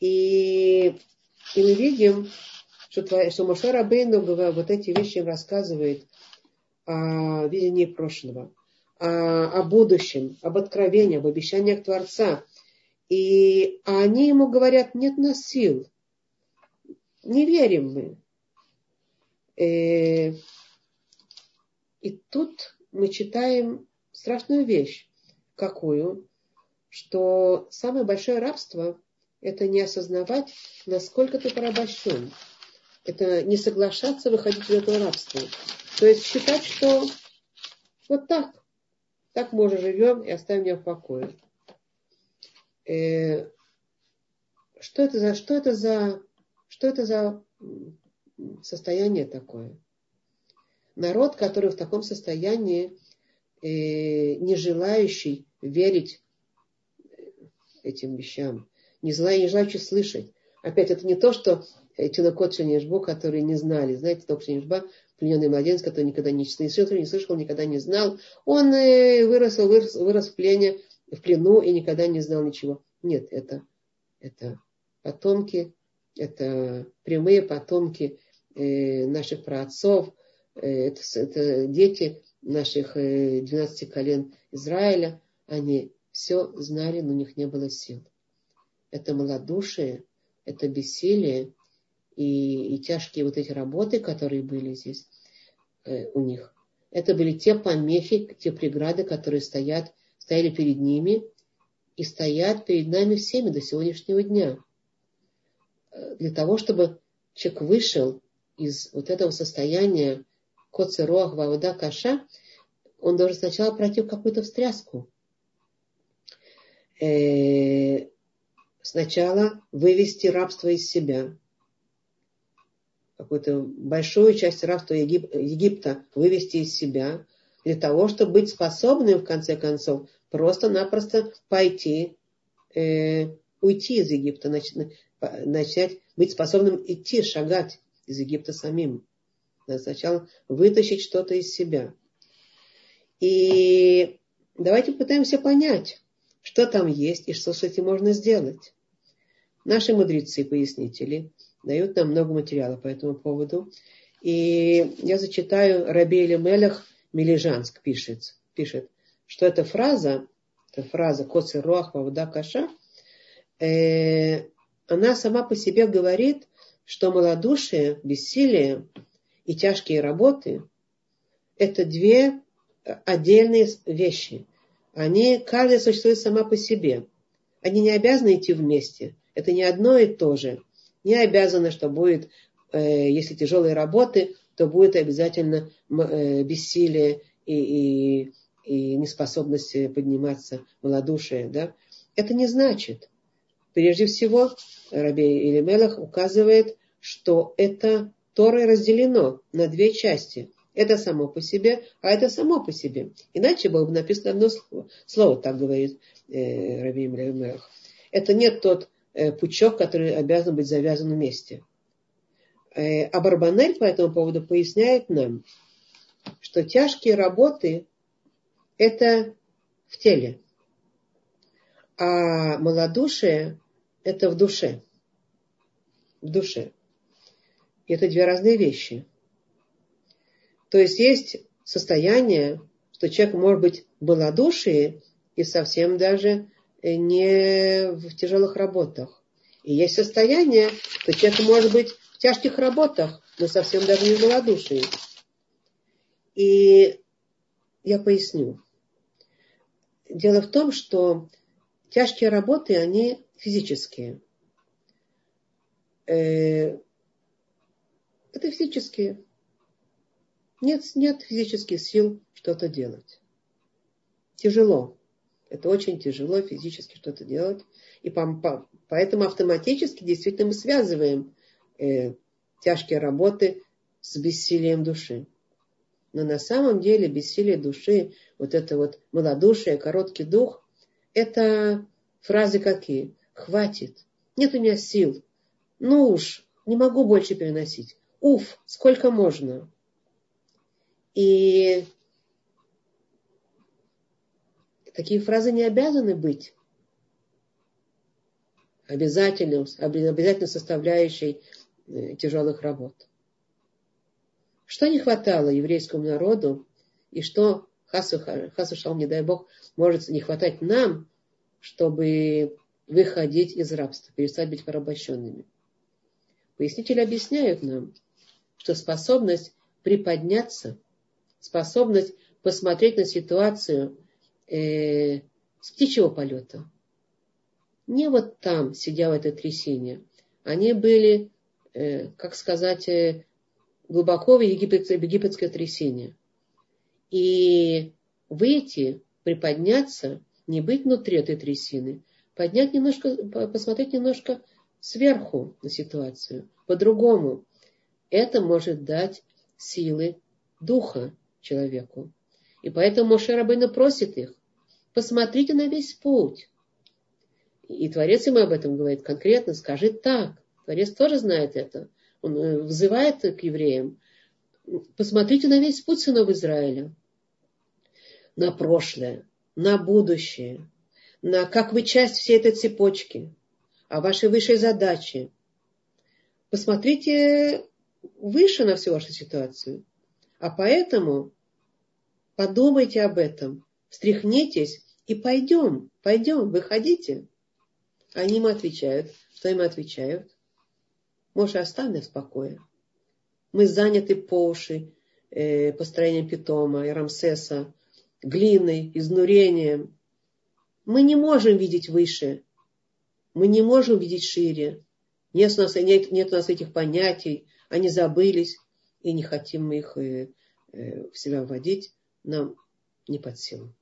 И, и мы видим, что, что Моше Рабейну вот эти вещи рассказывает о видении прошлого, о, о будущем, об откровении, об обещаниях Творца. И они ему говорят, нет нас сил, не верим мы. Э, и тут мы читаем страшную вещь. Какую? Что самое большое рабство – это не осознавать, насколько ты порабощен. Это не соглашаться выходить из этого рабства. То есть считать, что вот так, так мы уже живем и оставим меня в покое. Э, что это за, что это за, что это за состояние такое? Народ, который в таком состоянии, э, не желающий верить этим вещам, не, желающий слышать. Опять, это не то, что Тинокот Шенешбу, которые не знали. Знаете, Тинок Шенешба, плененный младенец, который никогда не слышал, не слышал, никогда не знал. Он э, вырос, вырос, вырос в плене, в плену и никогда не знал ничего. Нет, это, это потомки, это прямые потомки э, наших праотцов, э, это, это дети наших 12 колен Израиля. Они все знали, но у них не было сил. Это малодушие, это бессилие, и, и тяжкие вот эти работы, которые были здесь э, у них, это были те помехи, те преграды, которые стоят, стояли перед ними и стоят перед нами всеми до сегодняшнего дня. Э, для того, чтобы человек вышел из вот этого состояния коцероах вавуда каша, он должен сначала пройти какую-то встряску. Э, сначала вывести рабство из себя, какую-то большую часть рабства Егип, Египта вывести из себя, для того, чтобы быть способным, в конце концов, просто-напросто пойти, э, уйти из Египта, начать, начать быть способным идти, шагать из Египта самим. Надо сначала вытащить что-то из себя. И давайте пытаемся понять, что там есть и что с этим можно сделать. Наши мудрецы, пояснители, дают нам много материала по этому поводу. И я зачитаю Раби Мелех Мележанск пишет, пишет, что эта фраза, эта фраза «Коцы руах вавуда каша», э, она сама по себе говорит, что малодушие, бессилие и тяжкие работы – это две отдельные вещи. Они, каждая существует сама по себе. Они не обязаны идти вместе. Это не одно и то же – не обязаны, что будет, э, если тяжелые работы, то будет обязательно э, бессилие и, и, и неспособность подниматься, малодушие. Да? Это не значит. Прежде всего, Раби Илимелах указывает, что это Торой разделено на две части. Это само по себе, а это само по себе. Иначе было бы написано одно слово. Слово так говорит э, Раби Илимелах. Это не тот э, пучок, который обязан быть завязан вместе. Э, а Барбанель по этому поводу поясняет нам, что тяжкие работы – это в теле, а малодушие – это в душе. В душе. И это две разные вещи. То есть есть состояние, что человек может быть в малодушии и совсем даже не в тяжелых работах. И есть состояние, что человек может быть в тяжких работах, но совсем даже не в малодушии. И я поясню. Дело в том, что тяжкие работы, они физические. Э, это физические. Нет, нет физических сил что-то делать. Тяжело. Это очень тяжело физически что-то делать. И по, по, поэтому автоматически действительно мы связываем э, тяжкие работы с бессилием души. Но на самом деле бессилие души, вот это вот малодушие, короткий дух, это фразы какие? Хватит. Нет у меня сил. Ну уж, не могу больше переносить. Уф, сколько можно. И Такие фразы не обязаны быть обязательным, обязательно составляющей э, тяжелых работ. Что не хватало еврейскому народу, и что, хасу, хасу шалом, не дай Бог, может не хватать нам, чтобы выходить из рабства, перестать быть порабощенными. Пояснители объясняют нам, что способность приподняться, способность посмотреть на ситуацию э, с птичьего полета. Не вот там, сидя в этой трясине. Они были, э, как сказать, э, глубоко в египетское, египетское трясение. И выйти, приподняться, не быть внутри этой трясины, поднять немножко, посмотреть немножко сверху на ситуацию, по-другому. Это может дать силы духа человеку. И поэтому Моше Рабейна просит их, посмотрите на весь путь. И Творец ему об этом говорит конкретно, скажи так. Творец тоже знает это. Он э, вызывает к евреям. Посмотрите на весь путь сынов Израиля. На прошлое, на будущее, на как вы часть всей этой цепочки, о вашей высшей задаче. Посмотрите выше на всю вашу ситуацию. А поэтому Подумайте об этом, встряхнитесь и пойдем, пойдем, выходите. Они ему отвечают. Что им отвечают? Может, оставь нас в покое. Мы заняты по уши э, построением питома и Рамсеса, глиной, изнурением. Мы не можем видеть выше. Мы не можем видеть шире. Нет у нас, нет, нет у нас этих понятий. Они забылись, и не хотим мы их э, э, в себя вводить нам не под силу.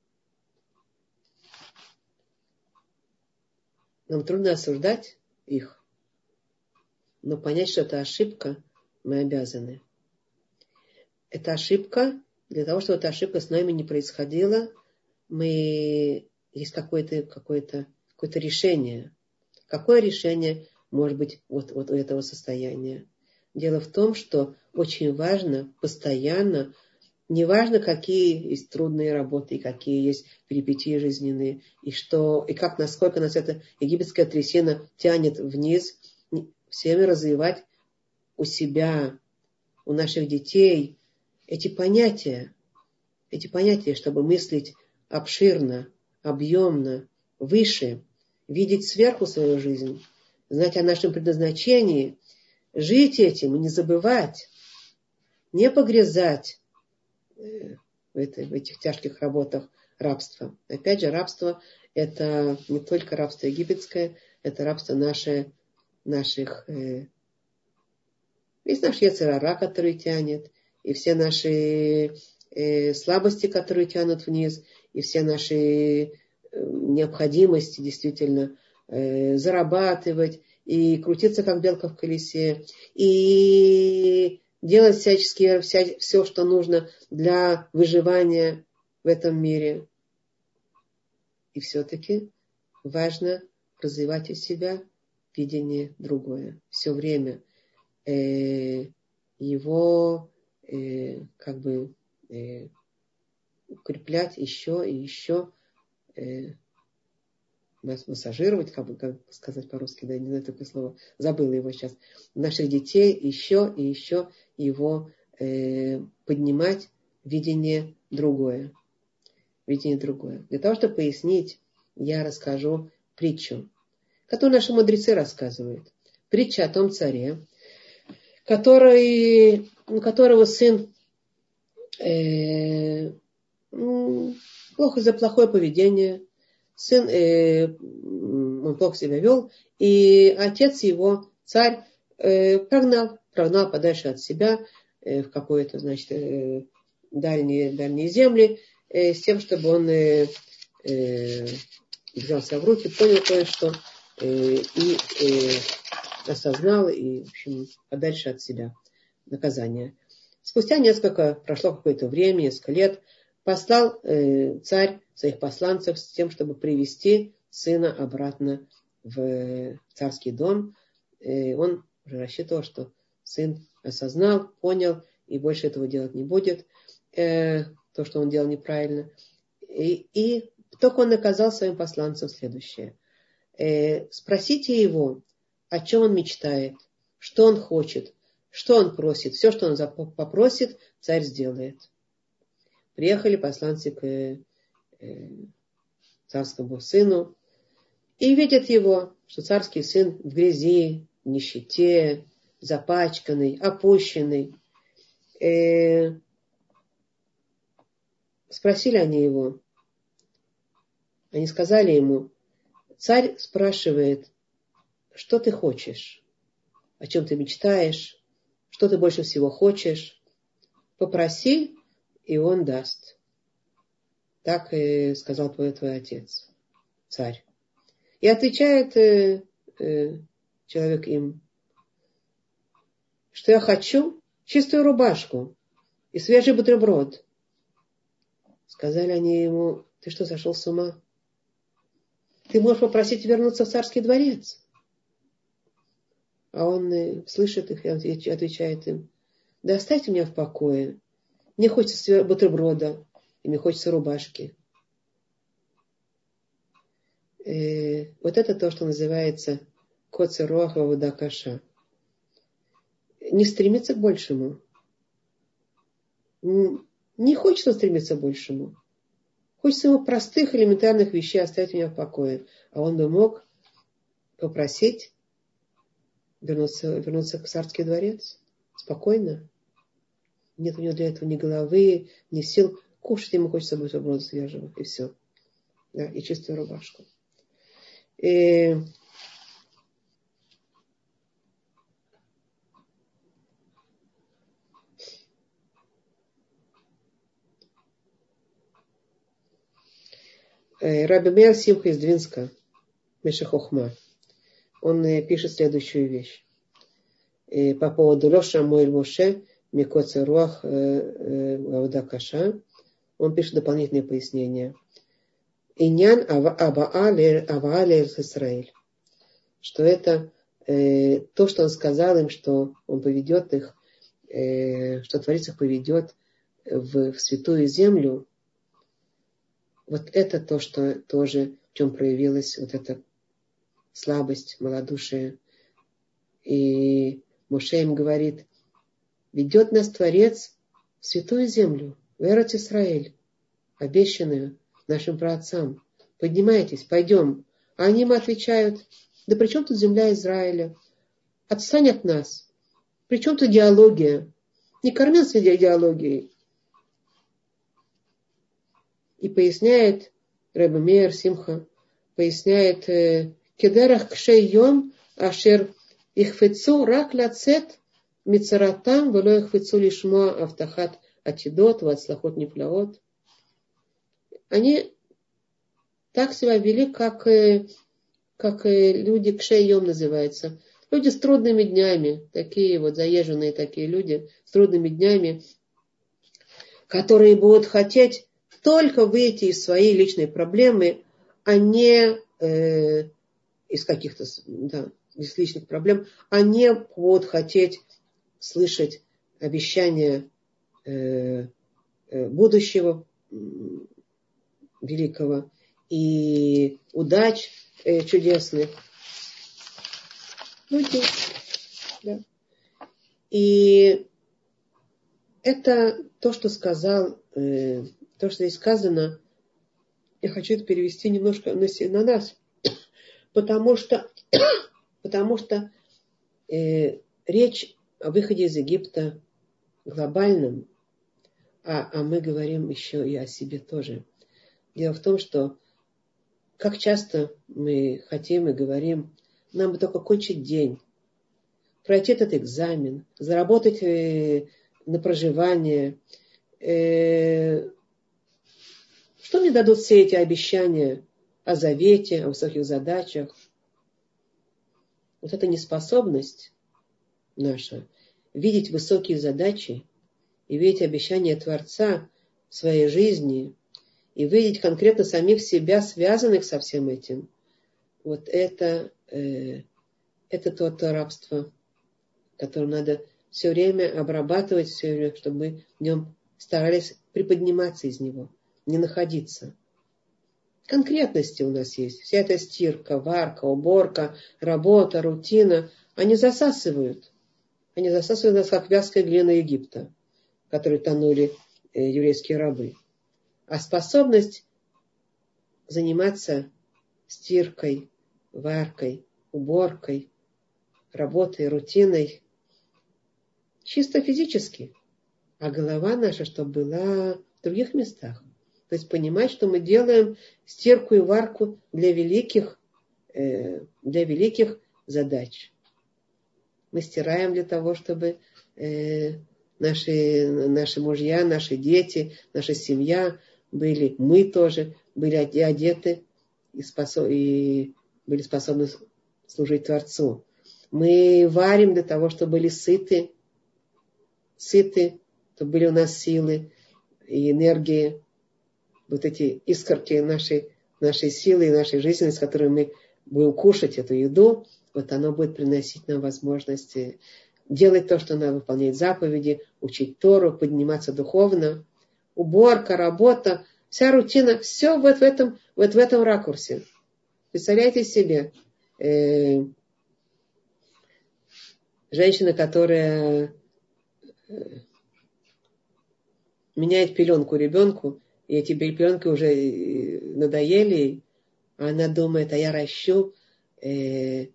Нам трудно осуждать их, но понять, что это ошибка, мы обязаны. Это ошибка, для того, чтобы эта ошибка с нами не происходила, мы есть какое-то какое -то, какое -то решение. Какое решение может быть вот, вот у этого состояния? Дело в том, что очень важно постоянно Неважно, какие есть трудные работы, и какие есть перипетии жизненные, и что, и как, насколько нас эта египетская трясина тянет вниз, всеми развивать у себя, у наших детей эти понятия, эти понятия, чтобы мыслить обширно, объемно, выше, видеть сверху свою жизнь, знать о нашем предназначении, жить этим и не забывать, не погрязать в, этой, в этих тяжких работах рабства. Опять же, рабство – это не только рабство египетское, это рабство наше, наших... Э, есть наш Яцерара, который тянет, и все наши э, слабости, которые тянут вниз, и все наши э, необходимости действительно э, зарабатывать и крутиться как белка в колесе, и делать всячески вся, все, что нужно для выживания в этом мире. И все-таки важно развивать из себя видение другое. Все время э, его э, как бы э, укреплять еще и еще, э, массажировать, как бы как сказать по-русски, да, не знаю такое слово, забыла его сейчас, наших детей еще и еще его э, поднимать видение другое. Видение другое. Для того, чтобы пояснить, я расскажу притчу, которую наши мудрецы рассказывают. Притча о том царе, который, у которого сын э, плохо за плохое поведение, сын, э, он плохо себя вел, и отец его, царь, э, прогнал, прогнал подальше от себя э, в какое-то, значит, э, дальние, дальние земли, э, с тем, чтобы он э, э, взял в руки, понял кое-что э, и э, осознал, и, в общем, подальше от себя. Наказание. Спустя несколько, прошло какое-то время, несколько лет, послал э, царь своих посланцев с тем, чтобы привести сына обратно в царский дом. Э, он рассчитывал, что сын осознал, понял и больше этого делать не будет, э, то, что он делал неправильно. И, и только он наказал своим посланцам следующее. Э, спросите его, о чем он мечтает, что он хочет, что он просит. Все, что он попросит, царь сделает. Приехали посланцы к э, царскому сыну и видят его, что царский сын в грязи, нищете, запачканный, опущенный. Э, спросили они его, они сказали ему, царь спрашивает, что ты хочешь, о чем ты мечтаешь, что ты больше всего хочешь. Попроси, и он даст. Так и сказал твой, твой отец, царь. И отвечает э, э, человек им, что я хочу чистую рубашку и свежий бутерброд. Сказали они ему, ты что, сошел с ума? Ты можешь попросить вернуться в царский дворец. А он э, слышит их и отвечает им, да оставьте меня в покое. Мне хочется бутерброда, и мне хочется рубашки. И э, вот это то, что называется коцеруаха водакаша. Не стремиться к большему. Не хочется стремиться к большему. Хочется ему простых элементарных вещей оставить меня в покое. А он бы мог попросить вернуться, вернуться в царский дворец спокойно. Нет у него для этого ни головы, ни сил. Кушать ему хочется бутерброда свежего, и все. Да, и чистую рубашку. И э, Раби Мея Симха из Двинска, Мешахохма он э, пишет следующую вещь. И по поводу Лоша Моэль Моше, Микоца Руах э, э, он пишет дополнительные пояснения. Иньян Аваале Израиль. Что это э, то, что он сказал им, что он поведет их, что Творец их поведет в, в святую землю. Вот это то, что тоже, в чем проявилась вот эта слабость, малодушие. И Моше им говорит, ведет нас Творец в святую землю, в Эрот Исраэль, обещанную нашим праотцам. Поднимайтесь, пойдем. А они им отвечают, да при чем тут земля Израиля? Отстань от нас. При чем тут идеология? Не корми нас идеологией. И поясняет Рэбе Мейер Симха, поясняет э, кедерах кшей йом, ашер ихфецу рак лацет Мицаратам велоих вицули шма автахат атидот вацлахот нефляот. Они так себя вели, как, э, как э, люди, кшейем называется. Люди с трудными днями, такие вот заезженные такие люди, с трудными днями, которые будут хотеть только выйти из своей личной проблемы, а не э, из каких-то да, из личных проблем, а не будут хотеть слышать обещания э, э, будущего великого и удач э, чудесных. Ну, да. И это то, что сказал, то, что здесь сказано, я хочу это перевести немножко на, на нас, потому что, потому что э, речь о выходе из Египта глобальном, а, а мы говорим еще и о себе тоже. Дело в том, что как часто мы хотим и говорим, нам бы только кончить день, пройти этот экзамен, заработать э, на проживание. Э, что мне дадут все эти обещания о завете, о высоких задачах? Вот эта неспособность наша видеть высокие задачи и видеть обещания Творца в своей жизни и видеть конкретно самих себя, связанных со всем этим, вот это, э, это то, то рабство, которое надо все время обрабатывать, все время, чтобы мы в нем старались приподниматься из него, не находиться. Конкретности у нас есть. Вся эта стирка, варка, уборка, работа, рутина, они засасывают. Они засасывают нас, как вязкая глина Египта, в которой тонули э, еврейские рабы. А способность заниматься стиркой, варкой, уборкой, работой, рутиной, чисто физически, а голова наша, чтобы была в других местах. То есть понимать, что мы делаем стирку и варку для великих, э, для великих задач. Мы стираем для того, чтобы э, наши, наши мужья, наши дети, наша семья были, мы тоже были одеты и, способ, и были способны служить Творцу. Мы варим для того, чтобы были сыты, сыты, то были у нас силы и энергии, вот эти искорки нашей, нашей силы и нашей жизни, с которой мы будем кушать эту еду, вот оно будет приносить нам возможности делать то, что надо, выполнять заповеди, учить Тору, подниматься духовно. Уборка, работа, вся рутина, все вот в этом, вот в этом ракурсе. Представляете себе, э, женщина, которая меняет пеленку ребенку, и эти пеленки уже э, надоели, она думает, а я ращу э,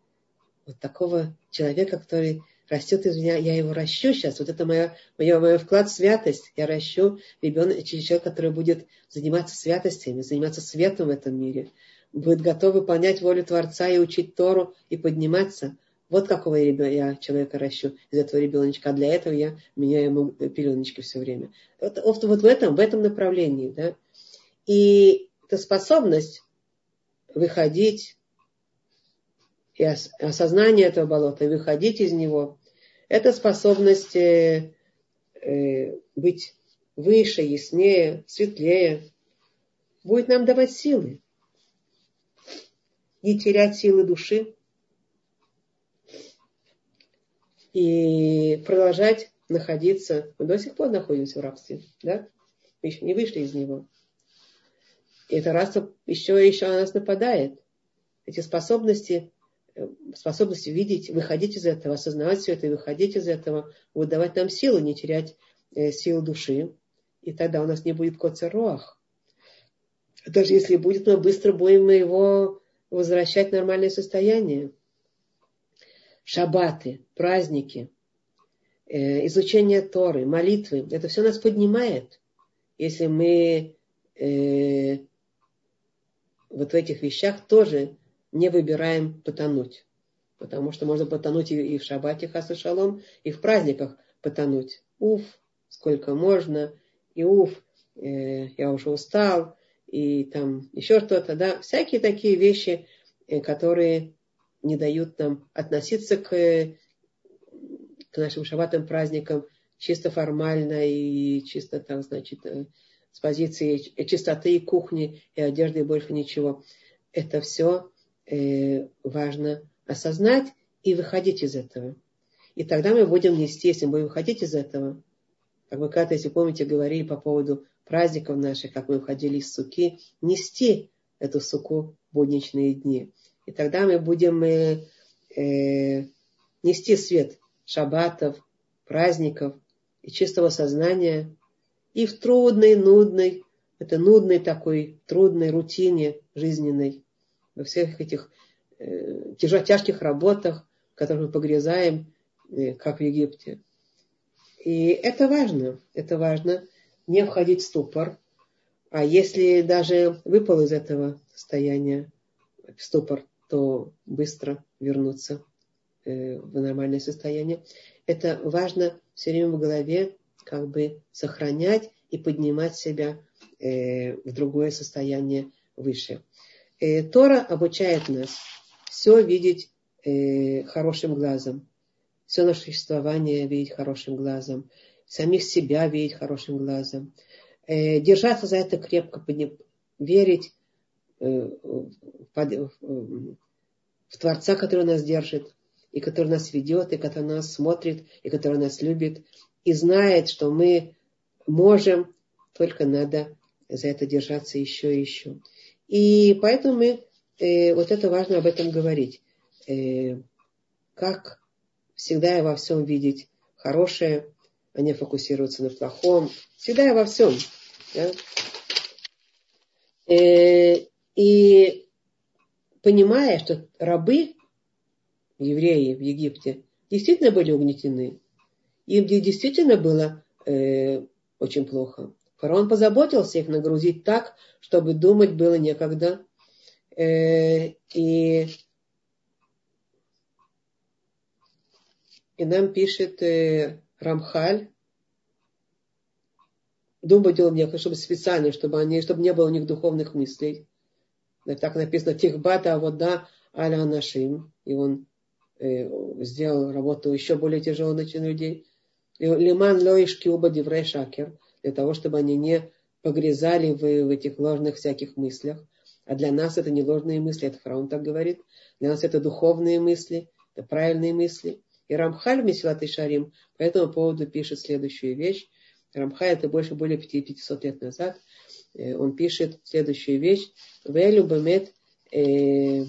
вот такого человека, который растет из меня, я его ращу сейчас, вот это мое, мое, мое вклад в святость, я ращу ребенка, человека, который будет заниматься святостями, заниматься светом в этом мире, будет готов выполнять волю Творца и учить Тору и подниматься. Вот какого я человека ращу из этого ребеночка. А для этого я меняю ему пеленочки все время. Вот, вот в этом, в этом направлении. Да? И эта способность выходить и осознание этого болота, и выходить из него, это способность э, э, быть выше, яснее, светлее, будет нам давать силы. Не терять силы души, и продолжать находиться. Мы до сих пор находимся в рабстве, да? Мы еще не вышли из него. Это рабство еще и еще на нас нападает. Эти способности, э, способности видеть, выходить из этого, осознавать все это выходить из этого, будут давать нам силу, не терять э, силу души. И тогда у нас не будет коцероах. Даже если будет, мы быстро будем его возвращать в нормальное состояние шабаты, праздники, э, изучение Торы, молитвы, это все нас поднимает, если мы э, вот в этих вещах тоже не выбираем потонуть. потому что можно потонуть и, и в шаббате хаса шалом, и в праздниках потонуть. Уф, сколько можно, и уф, э, я уже устал, и там еще что-то, да, всякие такие вещи, э, которые не дают нам относиться к, к нашим шаббатным праздникам чисто формально и чисто там, значит, э, с позиции чистоты и кухни и одежды и больше ничего. Это все э, важно осознать и выходить из этого. И тогда мы будем нести, если мы будем выходить из этого, как вы когда-то, если помните, говорили по поводу праздников наших, как мы выходили из суки, нести эту суку в будничные дни. И тогда мы будем э, э, нести свет шаббатов, праздников и чистого сознания и в трудной, нудной, это нудной такой, трудной рутине жизненной, во всех этих э, тяжких работах, в которых мы погрязаем, э, как в Египте. И это важно, это важно, не входить в ступор. А если даже выпал из этого состояния в ступор, то быстро вернуться э, в нормальное состояние. Это важно все время в голове как бы сохранять и поднимать себя э, в другое состояние выше. Э, Тора обучает нас все видеть хорошим глазом, все наше существование видеть хорошим глазом, самих себя видеть хорошим глазом, держаться за это крепко, верить в Творца, который нас держит, и который нас ведет, и который нас смотрит, и который нас любит, и знает, что мы можем, только надо за это держаться еще и еще. И поэтому мы, э, вот это важно об этом говорить. Э, как всегда и во всем видеть хорошее, а не фокусироваться на плохом. Всегда и во всем. Да? Э, и понимая, что рабы, евреи в Египте, действительно были угнетены. Им действительно было э, очень плохо. Фараон позаботился их нагрузить так, чтобы думать было некогда. Э, и, и нам пишет э, Рамхаль, думать делал некогда, чтобы специально, чтобы, они, чтобы не было у них духовных мыслей так написано, Тихбата вода аля нашим. И он э, сделал работу еще более тяжелой на людей. Лиман Лоишки оба диврей шакер, для того, чтобы они не погрязали в, в этих ложных всяких мыслях. А для нас это не ложные мысли, это Храун так говорит. Для нас это духовные мысли, это правильные мысли. И Рамхаль Месилат и Шарим по этому поводу пишет следующую вещь. Рамхай это больше более 500 лет назад. Э, он пишет следующую вещь. Велю бемет, э,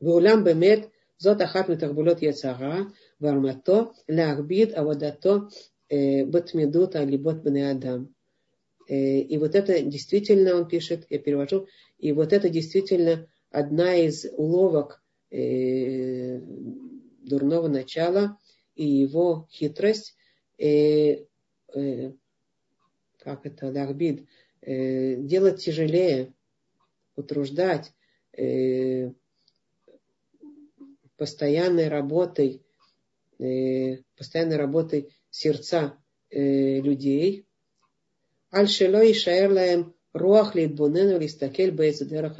веулям бемет, зот ахат митахбулет яцара, Вармато, Лахбид, а вот Авадато, Батмедута, Алибот Бне Адам. И вот это действительно, он пишет, я перевожу, и вот это действительно одна из уловок э, дурного начала и его хитрость, э, э, как это, Лахбид, делать тяжелее, утруждать постоянной работой постоянной работой сердца э, людей. Аль-Шело и Шаэрлаем Руах Литбунену Листакель Бейзадерах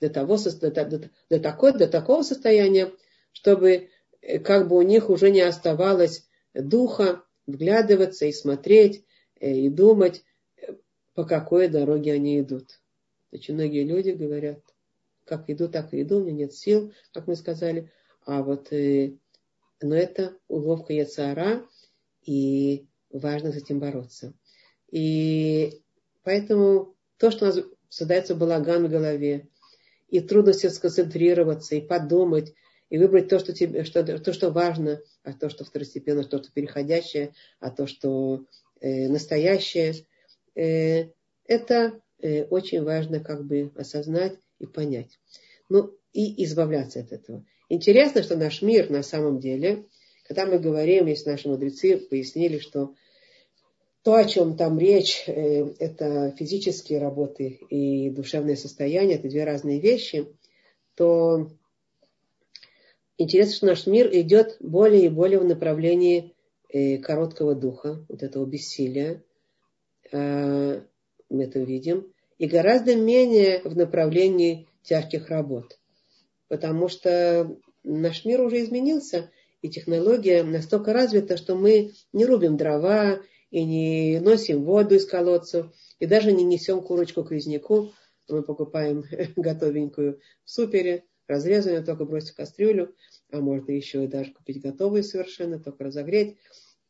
для того, до, до, такой, до такого состояния, чтобы э, как бы у них уже не оставалось духа вглядываться и смотреть э, и думать, э, по какой дороге они идут. Очень многие люди говорят, как иду, так и иду, у меня нет сил, как мы сказали. А вот, э, но это уловка Яцара, и важно с этим бороться. И поэтому то, что у нас создается балаган в голове, и трудности сконцентрироваться, и подумать, и выбрать то, что, тебе, что, то, что важно, а то, что второстепенно, то, что переходящее, а то, что э, настоящее, э, это Э, очень важно как бы осознать и понять. Ну и избавляться от этого. Интересно, что наш мир на самом деле, когда мы говорим, если наши мудрецы пояснили, что то, о чем там речь, э, это физические работы и душевное состояние, это две разные вещи, то интересно, что наш мир идет более и более в направлении э, короткого духа, вот этого бессилия. Э, мы это видим. И гораздо менее в направлении тяжких работ. Потому что наш мир уже изменился, и технология настолько развита, что мы не рубим дрова и не носим воду из колодцев, и даже не несем курочку к резнику. Мы покупаем готовенькую в супере, разрезанную, только бросить в кастрюлю, а можно еще и даже купить готовые совершенно, только разогреть.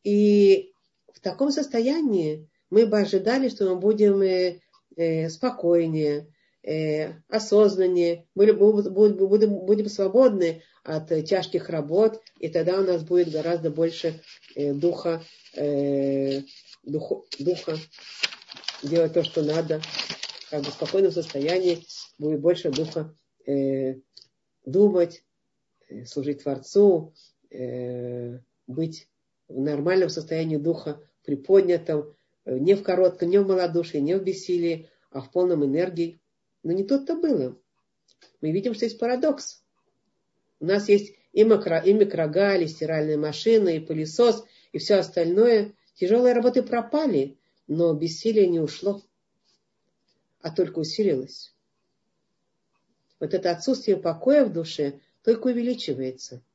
И в таком состоянии мы бы ожидали, что мы будем э, э, спокойнее, э, осознаннее, мы будем, будем, будем свободны от тяжких работ, и тогда у нас будет гораздо больше духа, духа, духа делать то, что надо, как бы в спокойном состоянии будет больше духа думать, служить Творцу, быть в нормальном состоянии духа, приподнятом, э, не в коротком, не в малодушии, не в бессилии, а в полном энергии. Но не тут-то было. Мы видим, что есть парадокс. У нас есть и, макро, и микрогаль, и стиральная машина, и пылесос, и все остальное. Тяжелые работы пропали, но бессилие не ушло, а только усилилось. Вот это отсутствие покоя в душе только увеличивается –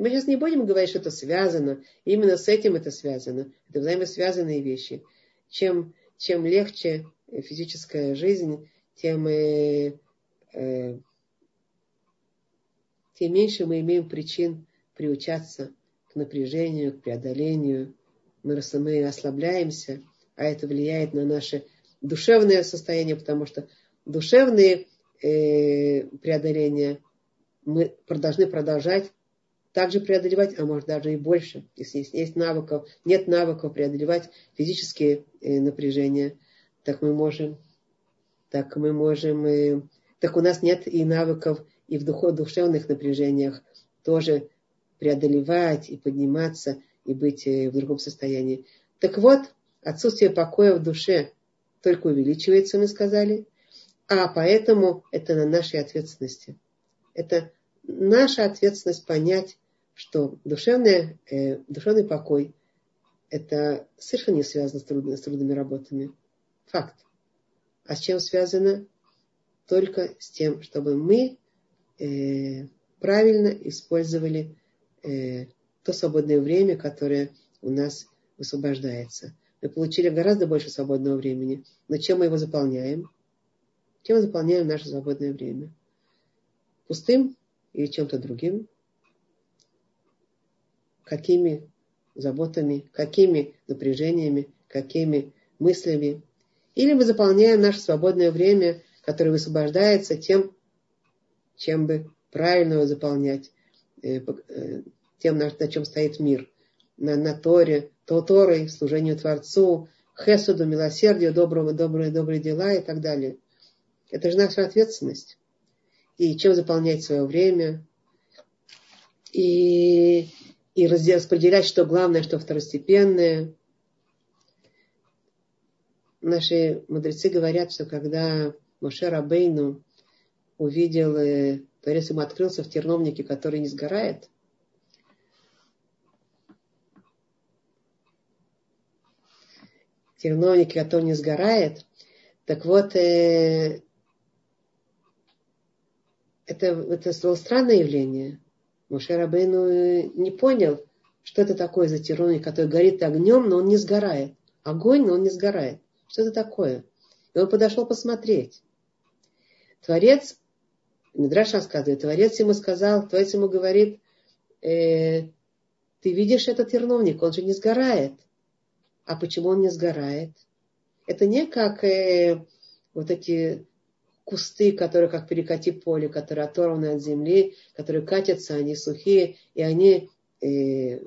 мы сейчас не будем говорить, что это связано. Именно с этим это связано. Это взаимосвязанные вещи. Чем, чем легче физическая жизнь, тем, э, тем меньше мы имеем причин приучаться к напряжению, к преодолению. Мы, мы ослабляемся, а это влияет на наше душевное состояние, потому что душевные э, преодоления мы должны продолжать также преодолевать, а может даже и больше, если есть, есть навыков, нет навыков преодолевать физические э, напряжения, так мы можем, так мы можем, так у нас нет и навыков и в духов, душевных напряжениях тоже преодолевать и подниматься и быть э, в другом состоянии. Так вот, отсутствие покоя в душе только увеличивается, мы сказали, а поэтому это на нашей ответственности. Это наша ответственность понять, что душевный, э, душевный покой это совершенно не связано с, трудными, с трудными работами. Факт. А с чем связано? Только с тем, чтобы мы э, правильно использовали э, то свободное время, которое у нас высвобождается. Мы получили гораздо больше свободного времени. Но чем мы его заполняем? Чем мы заполняем наше свободное время? Пустым или чем-то другим? какими заботами, какими напряжениями, какими мыслями. Или мы заполняем наше свободное время, которое высвобождается тем, чем бы правильно его заполнять, э, э, тем, на, чем стоит мир. На, на Торе, то Торой, служению Творцу, Хесуду, милосердию, доброго, добрые, добрые дела и так далее. Это же наша ответственность. И чем заполнять свое время. И и распределять, что главное, что второстепенное. Наши мудрецы говорят, что когда Моше Рабейну увидел, э, Творец ему открылся в терновнике, который не сгорает, терновник, который не сгорает, так вот, э, это, это было странное явление. Моше Рабейну не понял, что это такое за терновник, который горит огнем, но он не сгорает. Огонь, но он не сгорает. Что это такое? И он подошел посмотреть. Творец, Мидраш рассказывает, Творец ему сказал, Творец ему говорит, э, ты видишь этот терновник, он же не сгорает. А почему он не сгорает? Это не как э, вот эти кусты, которые как перекати поле, которые оторваны от земли, которые катятся, они сухие, и они, э,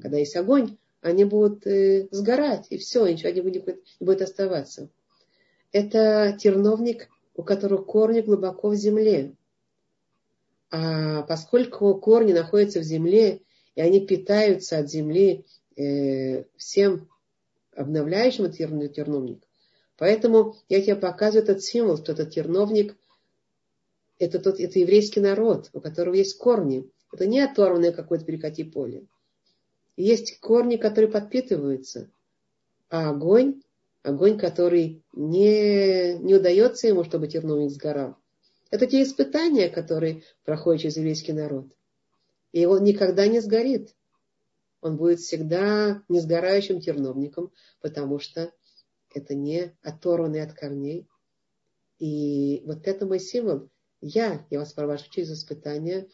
когда есть огонь, они будут э, сгорать, и все, ничего не будет, не будет оставаться. Это терновник, у которого корни глубоко в земле. А поскольку корни находятся в земле, и они питаются от земли э, всем обновляющим этот терновник, Поэтому я тебе показываю этот символ, что этот терновник это тот, это еврейский народ, у которого есть корни. Это не оторванное какое-то перекати поле. Есть корни, которые подпитываются. А огонь, огонь, который не, не удается ему, чтобы терновник сгорал. Это те испытания, которые проходит через еврейский народ. И он никогда не сгорит. Он будет всегда несгорающим терновником, потому что это не оторванный от корней. И вот это мой символ. Я, я вас провожу через испытания,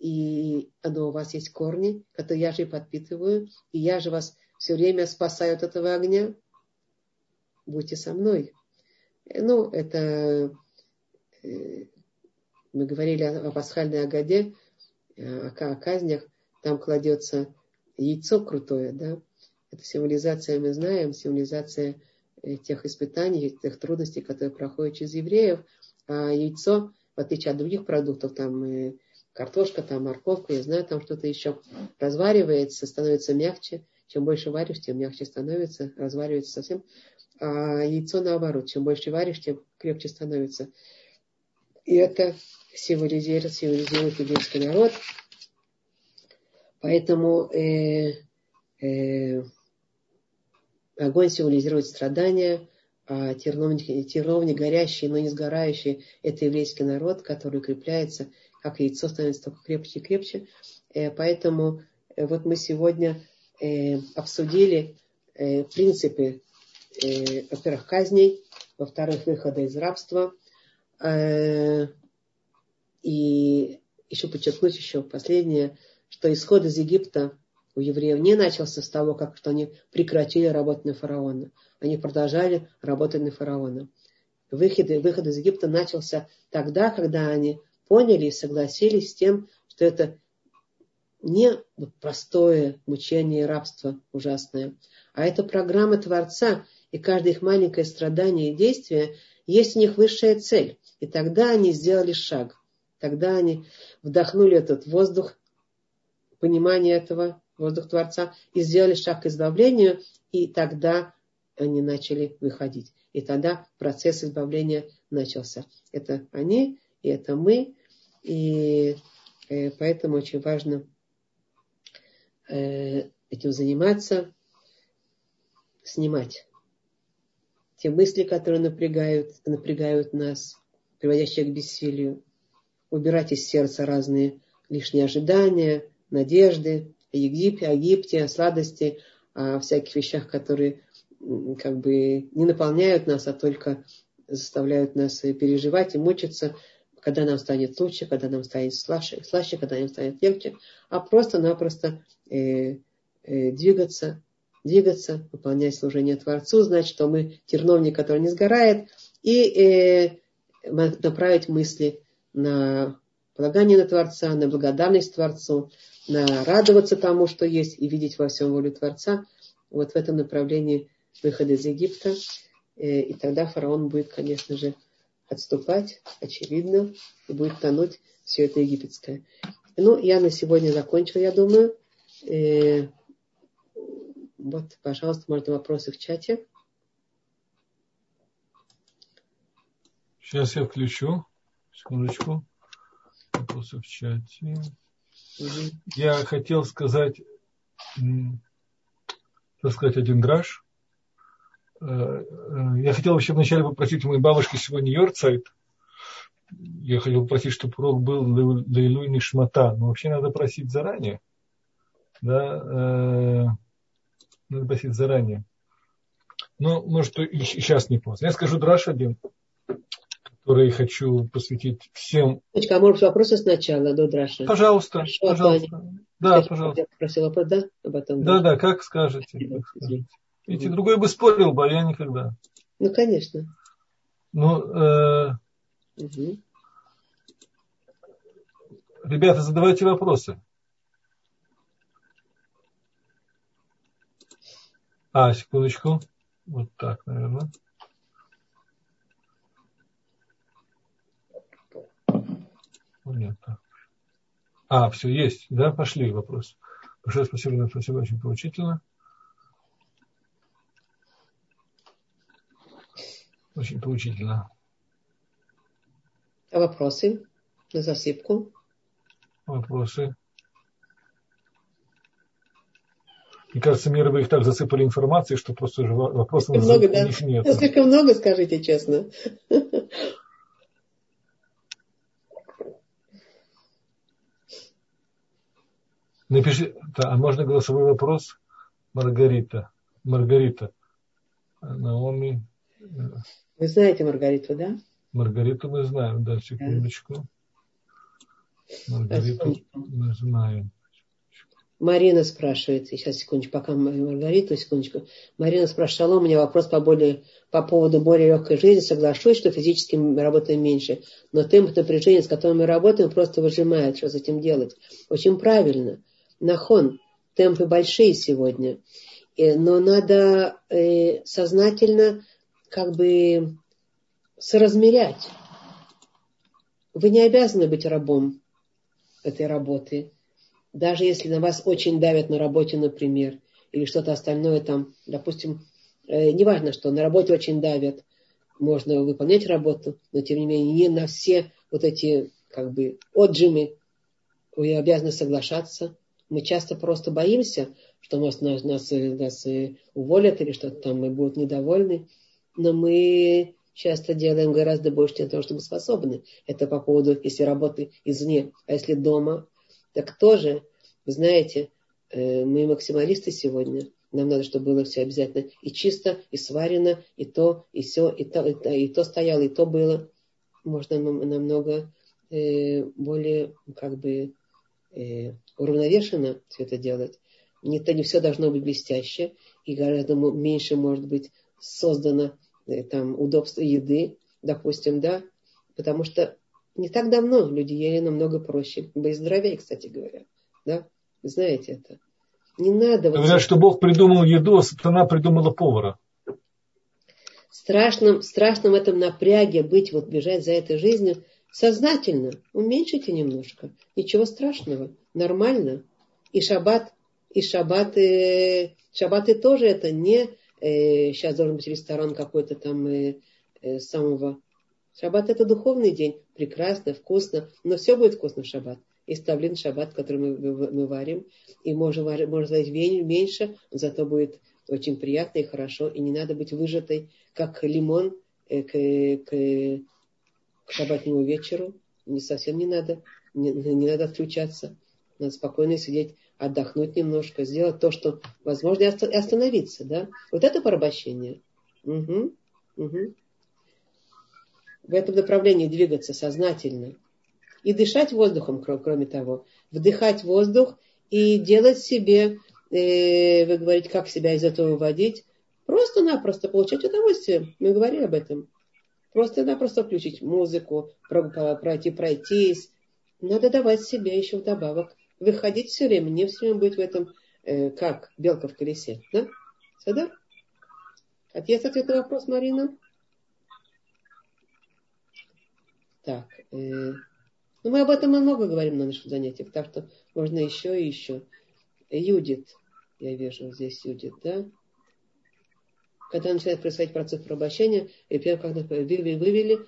и оно у вас есть корни, которые я же и подпитываю, и я же вас все время спасаю от этого огня. Будьте со мной. Ну, это э, мы говорили о пасхальной Агаде, э, о казнях, там кладется яйцо крутое, да, это символизация, мы знаем, символизация э, тех испытаний, тех трудностей, которые проходят через евреев, а яйцо, в отличие от других продуктов, там э, картошка, там морковка, я знаю, там что-то еще разваривается, становится мягче, чем больше варишь, тем мягче становится, разваривается совсем. А яйцо наоборот, чем больше варишь, тем крепче становится. И это символизирует, символизирует еврейский народ. Поэтому э, э, огонь символизирует страдания, а терновник, терновник горящий, но не сгорающий, это еврейский народ, который укрепляется, как яйцо становится только крепче и крепче. Э, поэтому э, вот мы сегодня э, обсудили принципы, во-первых, казней, во-вторых, выхода из рабства, и еще подчеркнуть еще последнее, что исход из Египта у евреев не начался с того, как что они прекратили работать на фараона. Они продолжали работать на фараона. Выход, выход из Египта начался тогда, когда они поняли и согласились с тем, что это не простое мучение и рабство ужасное, а это программа Творца, и каждое их маленькое страдание и действие есть у них высшая цель. И тогда они сделали шаг. Тогда они вдохнули этот воздух, понимание этого, воздух Творца, и сделали шаг к избавлению, и тогда они начали выходить. И тогда процесс избавления начался. Это они, и это мы, и э, поэтому очень важно э, этим заниматься, снимать те мысли, которые напрягают, напрягают нас, приводящие к бессилию, убирать из сердца разные лишние ожидания, надежды о Египте, о Египте, о сладости, о всяких вещах, которые как бы не наполняют нас, а только заставляют нас переживать и мучиться, когда нам станет лучше, когда нам станет слаще, слаще когда нам станет легче, а просто-напросто э, э, двигаться, двигаться, выполнять служение Творцу, знать, что мы терновник, который не сгорает, и э, направить мысли на полагание на Творца, на благодарность Творцу, на радоваться тому, что есть, и видеть во всем волю Творца. Вот в этом направлении выхода из Египта. Э, и тогда фараон будет, конечно же, отступать, очевидно, и будет тонуть все это египетское. Ну, я на сегодня закончил, я думаю. Э, вот, пожалуйста, можно вопросы в чате. Сейчас я включу. Секундочку. Вопросы в чате. Я хотел сказать, так сказать, один драж. Э, э, я хотел вообще вначале попросить у моей бабушки сегодня Йорцайт. Я хотел попросить, чтобы урок был Лейлуй Нишмата. Но вообще надо просить заранее. Да, э, надо просить заранее. Ну, может, и сейчас не поздно. Я скажу драж один которые хочу посвятить всем. Точка, а может вопросы сначала до Драши? Пожалуйста, Хорошо, пожалуйста. Да, я пожалуйста. Просил вопрос, да? Об этом, да, да, как скажете. Как скажете. Видите, угу. другой бы спорил бы, а я никогда. Ну, конечно. Ну, э, угу. ребята, задавайте вопросы. А, секундочку. Вот так, наверное. Понятно. А, все, есть. Да, пошли вопрос. Большое спасибо, спасибо, очень поучительно. Очень поучительно. А вопросы? На засыпку. Вопросы? Мне кажется, мир вы их так засыпали информацией, что просто уже вопросов много, да? них нет. Слишком много, скажите честно. Напиши, да, а можно голосовой вопрос? Маргарита. Маргарита. Наоми. Вы знаете Маргариту, да? Маргариту мы знаем, да, секундочку. Маргариту мы знаем. Марина спрашивает, сейчас секундочку, пока Маргарита, секундочку. Марина спрашивала, у меня вопрос по, более, по поводу более легкой жизни. Соглашусь, что физически мы работаем меньше, но темп напряжения, с которым мы работаем, просто выжимает. Что с этим делать? Очень правильно. Нахон, темпы большие сегодня. Э, но надо э, сознательно как бы соразмерять. Вы не обязаны быть рабом этой работы даже если на вас очень давят на работе, например, или что-то остальное там, допустим, э, неважно что, на работе очень давят, можно выполнять работу, но тем не менее не на все вот эти как бы отжимы вы обязаны соглашаться. Мы часто просто боимся, что нас, нас, нас, нас уволят или что-то там, мы будут недовольны. Но мы часто делаем гораздо больше, чем того, что мы способны. Это по поводу, если работы извне. А если дома, так тоже, вы знаете, э, мы максималисты сегодня. Нам надо, чтобы было все обязательно и чисто, и сварено, и то, и все, и то, и то, и то стояло, и то было. Можно намного э, более как бы э, уравновешенно все это делать. Не, то не все должно быть блестяще, и гораздо меньше может быть создано там удобства еды, допустим, да, потому что не так давно люди ели намного проще, бы и здоровее, кстати говоря. Да? Вы знаете это. Не надо... Говорят, вот... что Бог придумал еду, а сатана придумала повара. Страшным, страшным этом напряге быть, вот бежать за этой жизнью, сознательно уменьшите немножко. Ничего страшного, нормально. И шаббат, и шаббаты, шаббаты тоже это не э, сейчас должен быть ресторан какой-то там э, э, самого Шаббат это духовный день, прекрасно, вкусно, но все будет вкусно в шаббат. Есть тавлин шаббат, который мы, мы варим, и можем, можем варить меньше, зато будет очень приятно и хорошо, и не надо быть выжатой, как лимон э, к, к, к шаббатнему вечеру. Не совсем не надо, не, не надо отключаться. Надо спокойно сидеть, отдохнуть немножко, сделать то, что возможно, и остановиться. Да? Вот это порабощение. Угу, угу в этом направлении двигаться сознательно. И дышать воздухом, кроме того. Вдыхать воздух и делать себе, э, вы говорите, как себя из этого выводить. Просто-напросто получать удовольствие. Мы говорили об этом. Просто-напросто включить музыку, пройти, пройтись. Надо давать себе еще вдобавок. Выходить все время, не все время быть в этом, э, как белка в колесе. Да? Садар? Ответ ответ на вопрос, Марина? Так, э, ну мы об этом много говорим на наших занятиях, так что можно еще и еще. Юдит, я вижу здесь Юдит, да? Когда начинает происходить процесс порабощения, и первое, когда вывели, вывели,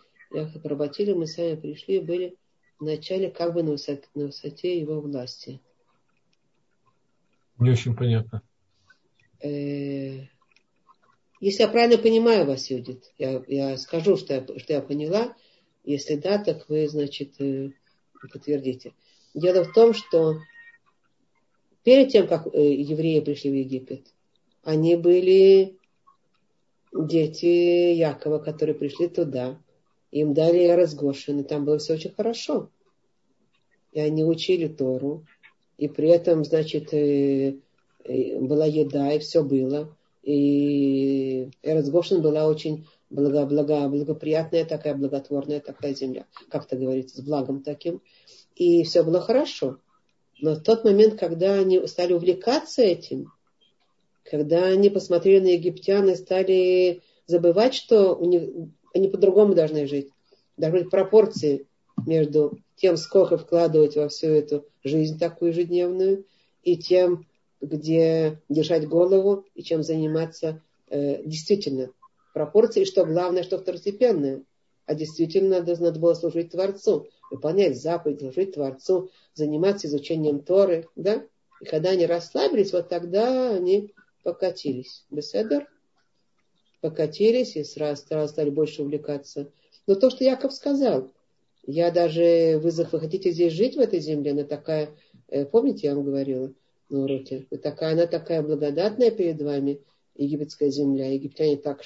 поработили, мы сами пришли, были вначале как бы на высоте, на высоте его власти. Не очень понятно. Э, если я правильно понимаю вас, Юдит, я, я скажу, что я, что я поняла, если да, так вы, значит, э, подтвердите. Дело в том, что перед тем, как э, евреи пришли в Египет, они были дети Якова, которые пришли туда. Им дали разгошин, и там было все очень хорошо. И они учили Тору, и при этом, значит, э, была еда, и все было. И Эрец Гошин была очень благо, благо, благоприятная такая, благотворная такая земля, как то говорится, с благом таким. И все было хорошо. Но в тот момент, когда они стали увлекаться этим, когда они посмотрели на египтян и стали забывать, что у них, они по-другому должны жить. Должны быть пропорции между тем, сколько вкладывать во всю эту жизнь такую ежедневную, и тем, где держать голову, и чем заниматься э, действительно пропорции, что главное, что второстепенное. А действительно надо, надо было служить Творцу. выполнять заповедь, служить Творцу, заниматься изучением Торы, да? И когда они расслабились, вот тогда они покатились. Беседер? Покатились и сразу, стали больше увлекаться. Но то, что Яков сказал, я даже, вы, вы хотите здесь жить в этой земле, она такая, э, помните, я вам говорила на уроке, такая, она такая благодатная перед вами, египетская земля, египтяне так,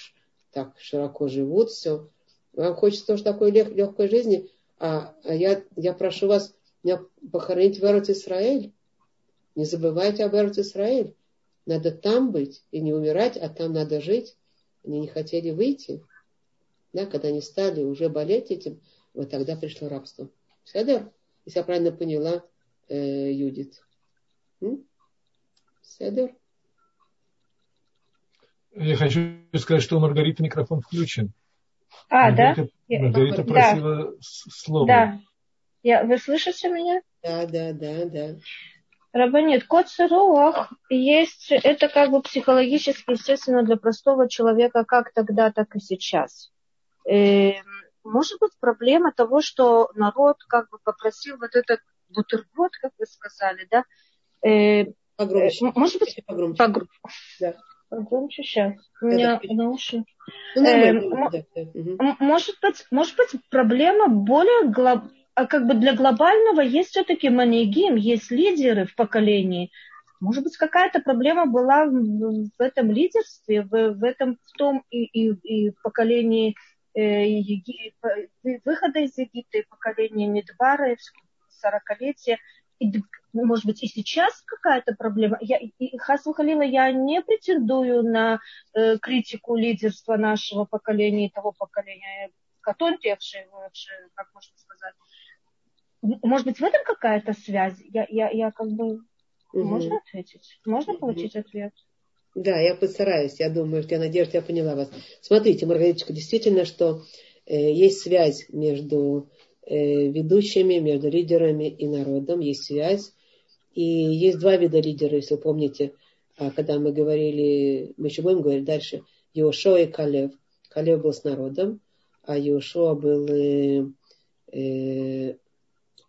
так широко живут, все. Вам хочется тоже такой лег, легкой жизни, а, а я, я прошу вас меня похоронить в Эрот Израиль. Не забывайте об Эрот Израиль. Надо там быть и не умирать, а там надо жить. Они не хотели выйти. Да, когда они стали уже болеть этим, вот тогда пришло рабство. Седер? Если я правильно поняла, э, Юдит. М? Седер? Я хочу сказать, что у Маргариты микрофон включен. А, Маргарита, да? Маргарита просила да. слово. Да. Я, вы слышите меня? Да, да, да, да. Рабанит, код сыруах есть, это как бы психологически, естественно, для простого человека как тогда, так и сейчас. Э, может быть, проблема того, что народ как бы попросил вот этот бутерброд, как вы сказали, да? Э, погромче. Может быть, погромче. Погр... Да. Погромче сейчас. У меня наушники. Ну, Э, да, да. Мгм. Может быть, может быть, проблема более глоб... а как бы для глобального есть все-таки манигим, есть лидеры в поколении. Может быть, какая-то проблема была в, этом лидерстве, в, в этом в том и, и, и поколении э, Еги- вы- выхода из Египта, и поколения Медбара, сорокалетия. И, может быть, и сейчас какая-то проблема. Я, Хасу Халила, я не претендую на э, критику лидерства нашего поколения и того поколения, катонтевшие, как можно сказать. Может быть, в этом какая-то связь? Я, я, я как бы... Мгм. Можно ответить? Можно Мгм. получить ответ? Да, я постараюсь. Я думаю, я надеюсь, я поняла вас. Смотрите, Маргариточка, действительно, что э, есть связь между э, ведущими, между лидерами и народом. Есть связь. И есть два вида лидеров, если вы помните, а, когда мы говорили, мы еще будем говорить дальше, Иошуа и Калев. Калев был с народом, а Иошуа был, э, э,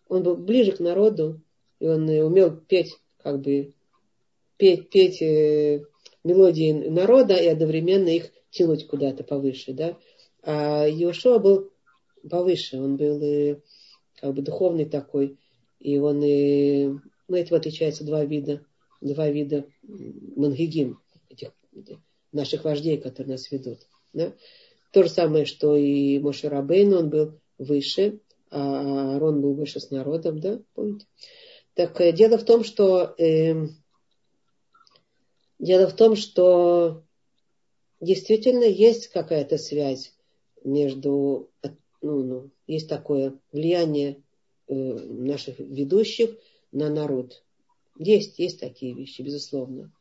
он был ближе к народу, и он э, умел петь, как бы, петь, петь э, мелодии народа и одновременно их тянуть куда-то повыше, да. А Иошуа был повыше, он был э, как бы духовный такой, и он, э, ну, этим отличаются два вида, два вида мангигим, этих наших вождей, которые нас ведут, да. То же самое, что и Моше Рабейн, он был выше, Аарон был выше с народом, да, помните? Так э, дело в том, что э, дело в том, что действительно есть какая-то связь между, ну, ну, есть такое влияние э, наших ведущих на народ. Есть, есть такие вещи, безусловно.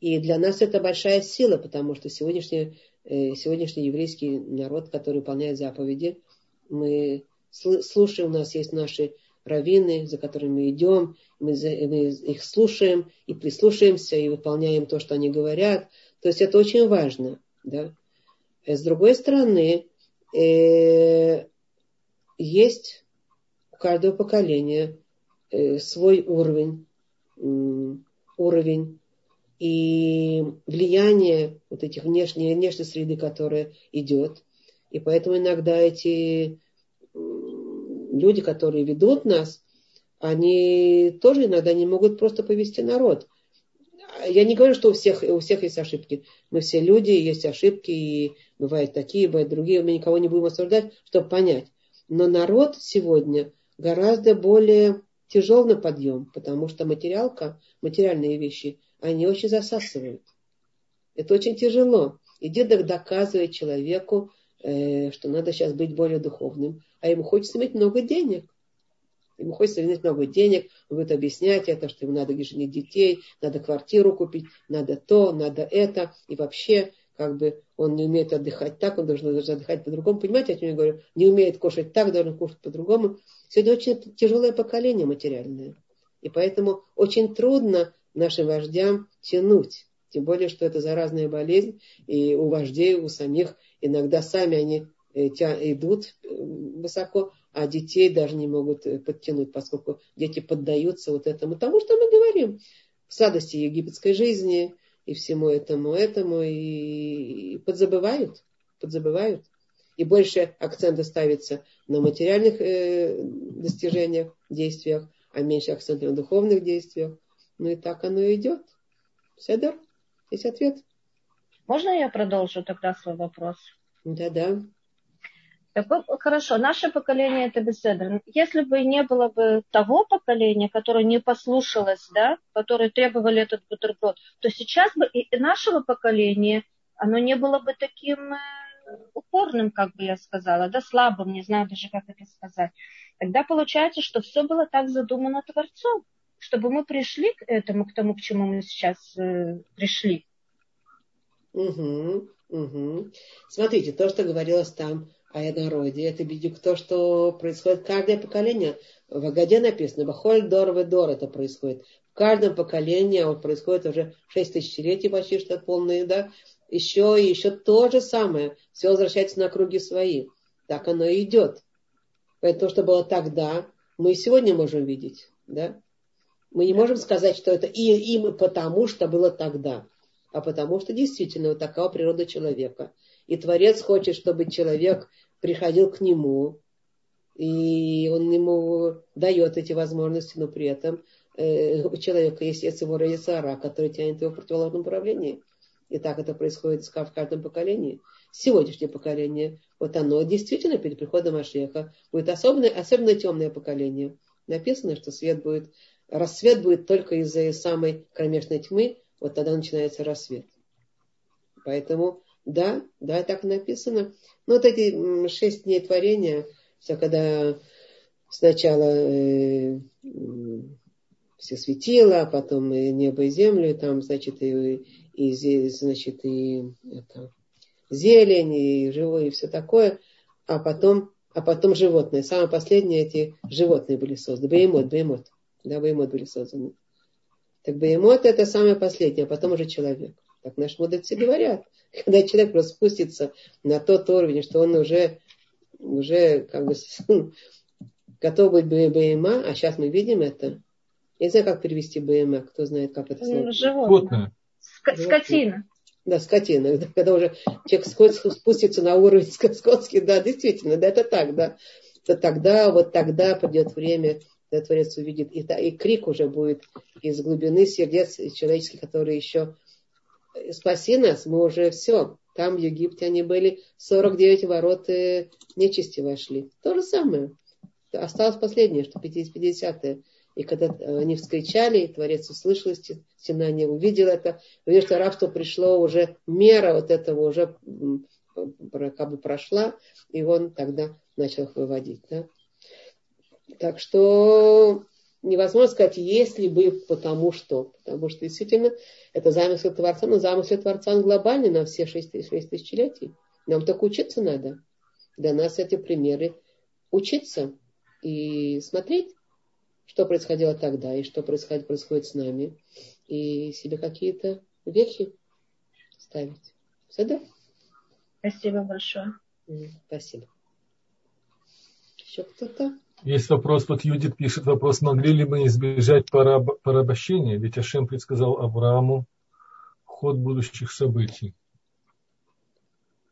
И для нас это большая сила, потому что сегодняшний, э, сегодняшний еврейский народ, который выполняет заповеди, мы слушаем, у нас есть наши раввины, за которыми мы идем, мы, мы их слушаем и прислушаемся, и выполняем то, что они говорят. То есть это очень важно. Да? С другой стороны, э, есть у каждого поколения э, свой уровень, уровень и влияние вот этих внешней, внешней среды, которая идет. И поэтому иногда эти люди, которые ведут нас, они тоже иногда не могут просто повести народ. Я не говорю, что у всех, у всех есть ошибки. Мы все люди, есть ошибки, и бывают такие, бывают другие. Мы никого не будем осуждать, чтобы понять. Но народ сегодня гораздо более тяжел на подъем, потому что материалка, материальные вещи, они очень засасывают. Это очень тяжело. И дедок доказывает человеку, э, что надо сейчас быть более духовным, а ему хочется иметь много денег. Ему хочется иметь много денег, он будет объяснять это, что ему надо женить детей, надо квартиру купить, надо то, надо это. И вообще, как бы, он не умеет отдыхать так, он должен отдыхать по-другому. Понимаете, о чем я говорю? Не умеет кушать так, должен кушать по-другому. Сегодня очень тяжелое поколение материальное. И поэтому очень трудно нашим вождям тянуть. Тем более, что это заразная болезнь, и у вождей, у самих иногда сами они э, идут э, высоко, а детей даже не могут э, подтянуть, поскольку дети поддаются вот этому тому, что мы говорим, в сладости египетской жизни и всему этому, этому, и подзабывают, подзабывают. И больше акцента ставится на материальных э, достижениях, действиях, а меньше акцента на духовных действиях. Ну и так оно идет. Седер, есть ответ. Можно я продолжу тогда свой вопрос? Да-да. Хорошо, наше поколение это беседа. Если бы не было бы того поколения, которое не послушалось, да, которое требовали этот бутерброд, то сейчас бы и нашего поколения, оно не было бы таким э, упорным, как бы я сказала, да, слабым, не знаю даже, как это сказать. Тогда получается, что все было так задумано Творцом, чтобы мы пришли к этому, к тому, к чему мы сейчас э, пришли. Угу, угу. Смотрите, то, что говорилось там о народе, это бедюк то, что происходит каждое поколение. В Агаде написано, Бахоль Дор Дор это происходит. В каждом поколении, а вот происходит уже шесть тысячелетий почти что полные, да, еще и еще то же самое. Все возвращается на круги свои. Так оно и идет. Поэтому то, что было тогда, мы и сегодня можем видеть. Да? Мы не можем сказать, что это и им потому, что было тогда а потому что действительно вот такова природа человека. И Творец хочет, чтобы человек приходил к нему, и он ему дает эти возможности, но при этом э, у человека есть Эцевора Яцара, который тянет его в противоположном направлении. И так это происходит в каждом поколении. Сегодняшнее поколение, вот оно действительно перед приходом Ашеха будет особенно, особенно темное поколение. Написано, что свет будет, рассвет будет только из-за самой кромешной тьмы, вот тогда начинается рассвет. Поэтому, да, да, так написано. Но вот эти шесть дней творения, все когда сначала э, все светило, а потом и небо и землю, и там, значит, и, и, значит, и это, зелень, и живое, и все такое, а потом, а потом животные. Самое последнее эти животные были созданы. Беймот, беймот. Да, беймот были созданы. Так бы эмот это самое последнее, а потом уже человек. Так наши мудрецы говорят. Когда человек просто спустится на тот уровень, что он уже, уже как бы готов быть БМА, а сейчас мы видим это. Я не знаю, как перевести БМА, кто знает, как это слово. Животное. Скотина. Да, скотина. Когда уже человек спустится на уровень скотский, да, действительно, да, это так, да. То тогда, вот тогда придет время когда Творец увидит, и, и крик уже будет из глубины сердец человеческих, которые еще спаси нас, мы уже все. Там в Египте они были 49 ворот э, нечисти вошли. То же самое. Осталось последнее, что 50-е. И когда э, они вскричали, Творец услышал стена, не увидел это, увидел, что рабство пришло уже, мера вот этого уже как бы прошла, и он тогда начал их выводить. Да? Так что невозможно сказать, если бы, потому что. Потому что действительно это замысел Творца, но замысел Творца он глобальный на все шесть, шесть тысячелетий. Нам только учиться надо. Для нас эти примеры учиться и смотреть, что происходило тогда и что происходит, происходит с нами. И себе какие-то вехи ставить. Все, да? Спасибо большое. Спасибо. Еще кто-то? Есть вопрос, вот Юдит пишет вопрос, могли ли мы избежать пораб, порабощения, ведь Ашем предсказал Аврааму ход будущих событий.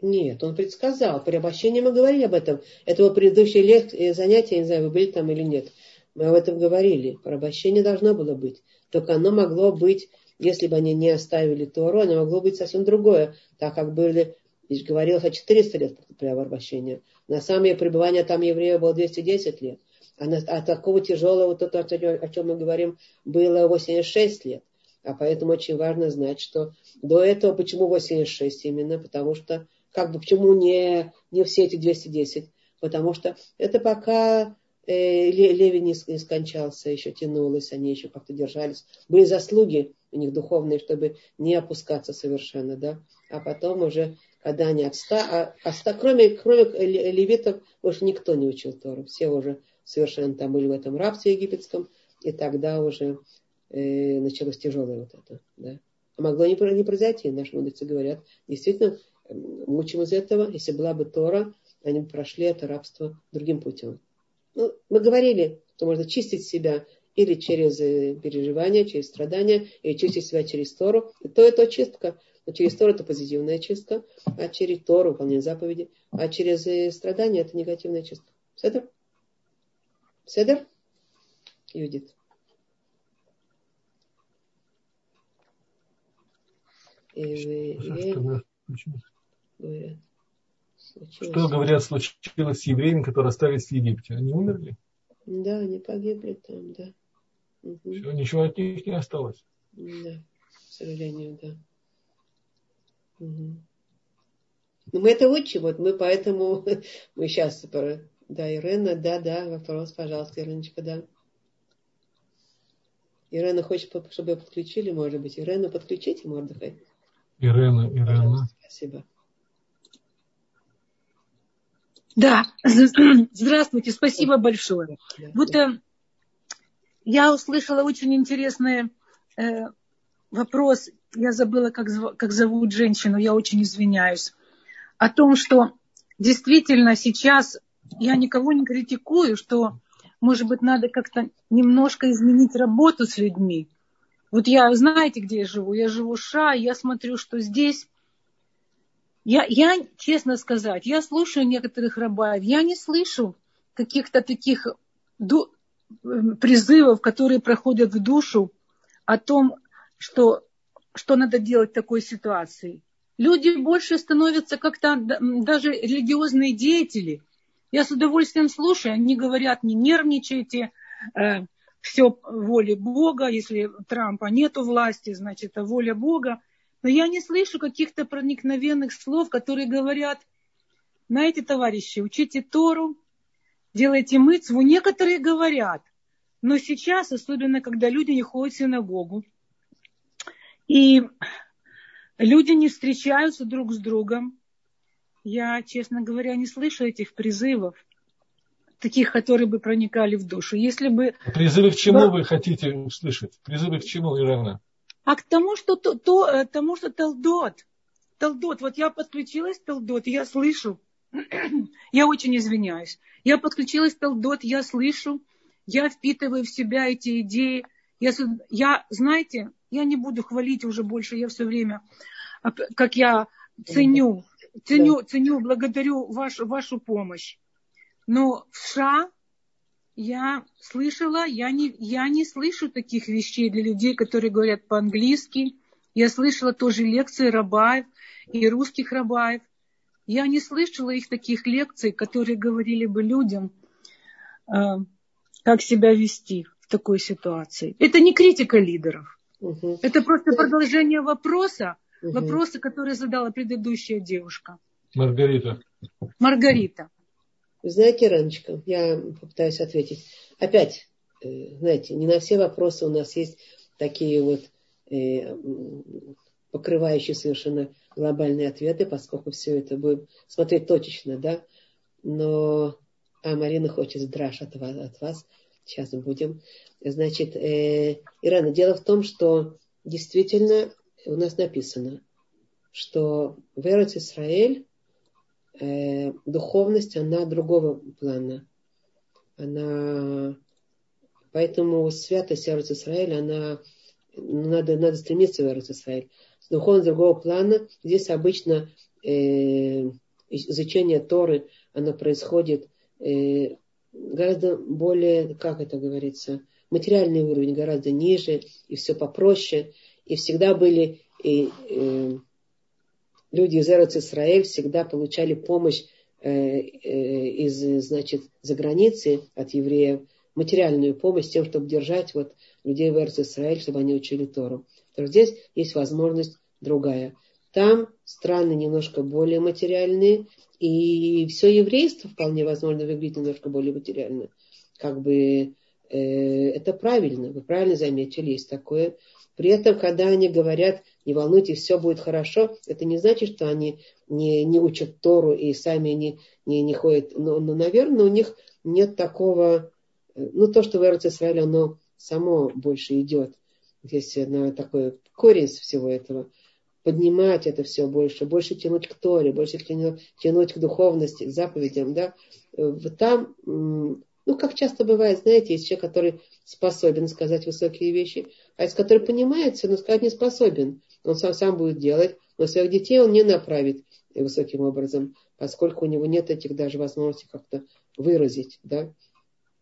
Нет, он предсказал. Порабощение мы говорили об этом. Это было предыдущее лет, э, занятие, не знаю, вы были там или нет. Мы об этом говорили. Порабощение должно было быть. Только оно могло быть, если бы они не оставили Тору, оно могло быть совсем другое, так как были Здесь говорилось о 400 лет порабощения. На самое пребывание там евреев было 210 лет. А, на, а такого тяжелого, то, о чем мы говорим, было 86 лет. А поэтому очень важно знать, что до этого, почему 86 именно, потому что, как бы, почему не, не все эти 210? Потому что это пока э, Леви не скончался, еще тянулось, они еще как-то держались. Были заслуги у них духовные, чтобы не опускаться совершенно, да. А потом уже когда они отста... а, оста... кроме, кроме левитов больше никто не учил Тору. Все уже совершенно там были в этом рабстве египетском, и тогда уже э, началось тяжелое вот это. Да. А могло не, не произойти, наши мудрецы говорят. Действительно, мы учим из этого, если была бы Тора, они бы прошли это рабство другим путем. Мы говорили, что можно чистить себя или через э, переживания, через страдания, или чистить себя через Тору. И то, и то чистка. Но через Тору это позитивная чистка, а через Тору выполнение заповеди, а через э, страдания это негативная чистка. Седер? Седер? Юдит. И, и, говорят, что говорят, случилось с евреями, которые остались в Египте? Они умерли? Да, они погибли там, да. Угу. Все, ничего от них не осталось. Да, к сожалению, да. Угу. Ну, мы это учим, вот мы поэтому, мы сейчас, да, Ирена, да, да, вопрос, пожалуйста, Иреночка, да. Ирена хочет, чтобы ее подключили, может быть. Ирену подключите, Мордыхай. Ирена, Ирена. Спасибо. Да, здравствуйте, спасибо большое. Вот э, я услышала очень интересный э, вопрос, я забыла, как, как зовут женщину, я очень извиняюсь, о том, что действительно сейчас я никого не критикую, что, может быть, надо как-то немножко изменить работу с людьми. Вот я, знаете, где я живу? Я живу в США, я смотрю, что здесь. Я, я, честно сказать, я слушаю некоторых рабаев, я не слышу каких-то таких призывов, которые проходят в душу о том, что, что надо делать в такой ситуации. Люди больше становятся как-то, даже религиозные деятели. Я с удовольствием слушаю, они говорят, не нервничайте, э, все воля Бога, если Трампа нету власти, значит, это воля Бога. Но я не слышу каких-то проникновенных слов, которые говорят, знаете, товарищи, учите Тору, делайте мыцву. Некоторые говорят, но сейчас, особенно когда люди не ходят в синагогу, и люди не встречаются друг с другом, я, честно говоря, не слышу этих призывов, таких, которые бы проникали в душу. Если бы... Призывы к чему вы хотите услышать? Призывы к чему, Ирана? а к тому, что, то, то, э, тому, что Талдот. Талдот, вот я подключилась к Талдот, я слышу, я очень извиняюсь, я подключилась к Талдот, я слышу, я впитываю в себя эти идеи. Я, я, знаете, я не буду хвалить уже больше, я все время, а, как я ценю, ценю, ценю, благодарю вашу, вашу помощь. Но в США я слышала, я не, я не слышу таких вещей для людей, которые говорят по-английски. Я слышала тоже лекции рабаев и русских рабаев. Я не слышала их таких лекций, которые говорили бы людям, э, как себя вести в такой ситуации. Это не критика лидеров. Угу. Это просто продолжение вопроса, угу. вопроса, который задала предыдущая девушка. Маргарита. Маргарита. Вы знаете, Раночка, я попытаюсь ответить. Опять, э, знаете, не на все вопросы у нас есть такие вот покрывающие совершенно глобальные ответы, поскольку все это будем смотреть точечно, да. Но а Марина хочет драж от вас, от вас. Сейчас мы будем. Значит, э, Ирана, дело в том, что действительно у нас написано, что в Эрец Исраэль э, духовность, она другого плана. Она, поэтому святость Ярус Израиля, она, надо, надо стремиться в Израиль. Духовность другого плана, здесь обычно э, изучение Торы, оно происходит э, гораздо более, как это говорится, материальный уровень гораздо ниже, и все попроще. И всегда были и, и, люди из Эрец всегда получали помощь э, э, из, значит, за границы от евреев, материальную помощь тем, чтобы держать вот людей в Исраэль, чтобы они учили Тору. То здесь есть возможность другая. Там страны немножко более материальные, и все еврейство вполне возможно выглядит немножко более материально. Как бы э, это правильно, вы правильно заметили, есть такое. При этом, когда они говорят, не волнуйтесь, все будет хорошо, это не значит, что они не, не учат Тору и сами не, не, не ходят. Но, но, наверное, у них нет такого, ну, то, что в Эрце оно само больше идет. Здесь на такой корень всего этого. Поднимать это все больше, больше тянуть к Торе, больше тянуть, к духовности, к заповедям, да. Там Ну, как часто бывает, знаете, есть человек, который способен сказать высокие вещи, а есть который понимает все, но сказать не способен. Он сам, сам будет делать, но своих детей он не направит высоким образом, поскольку у него нет этих даже возможностей как-то выразить. Да?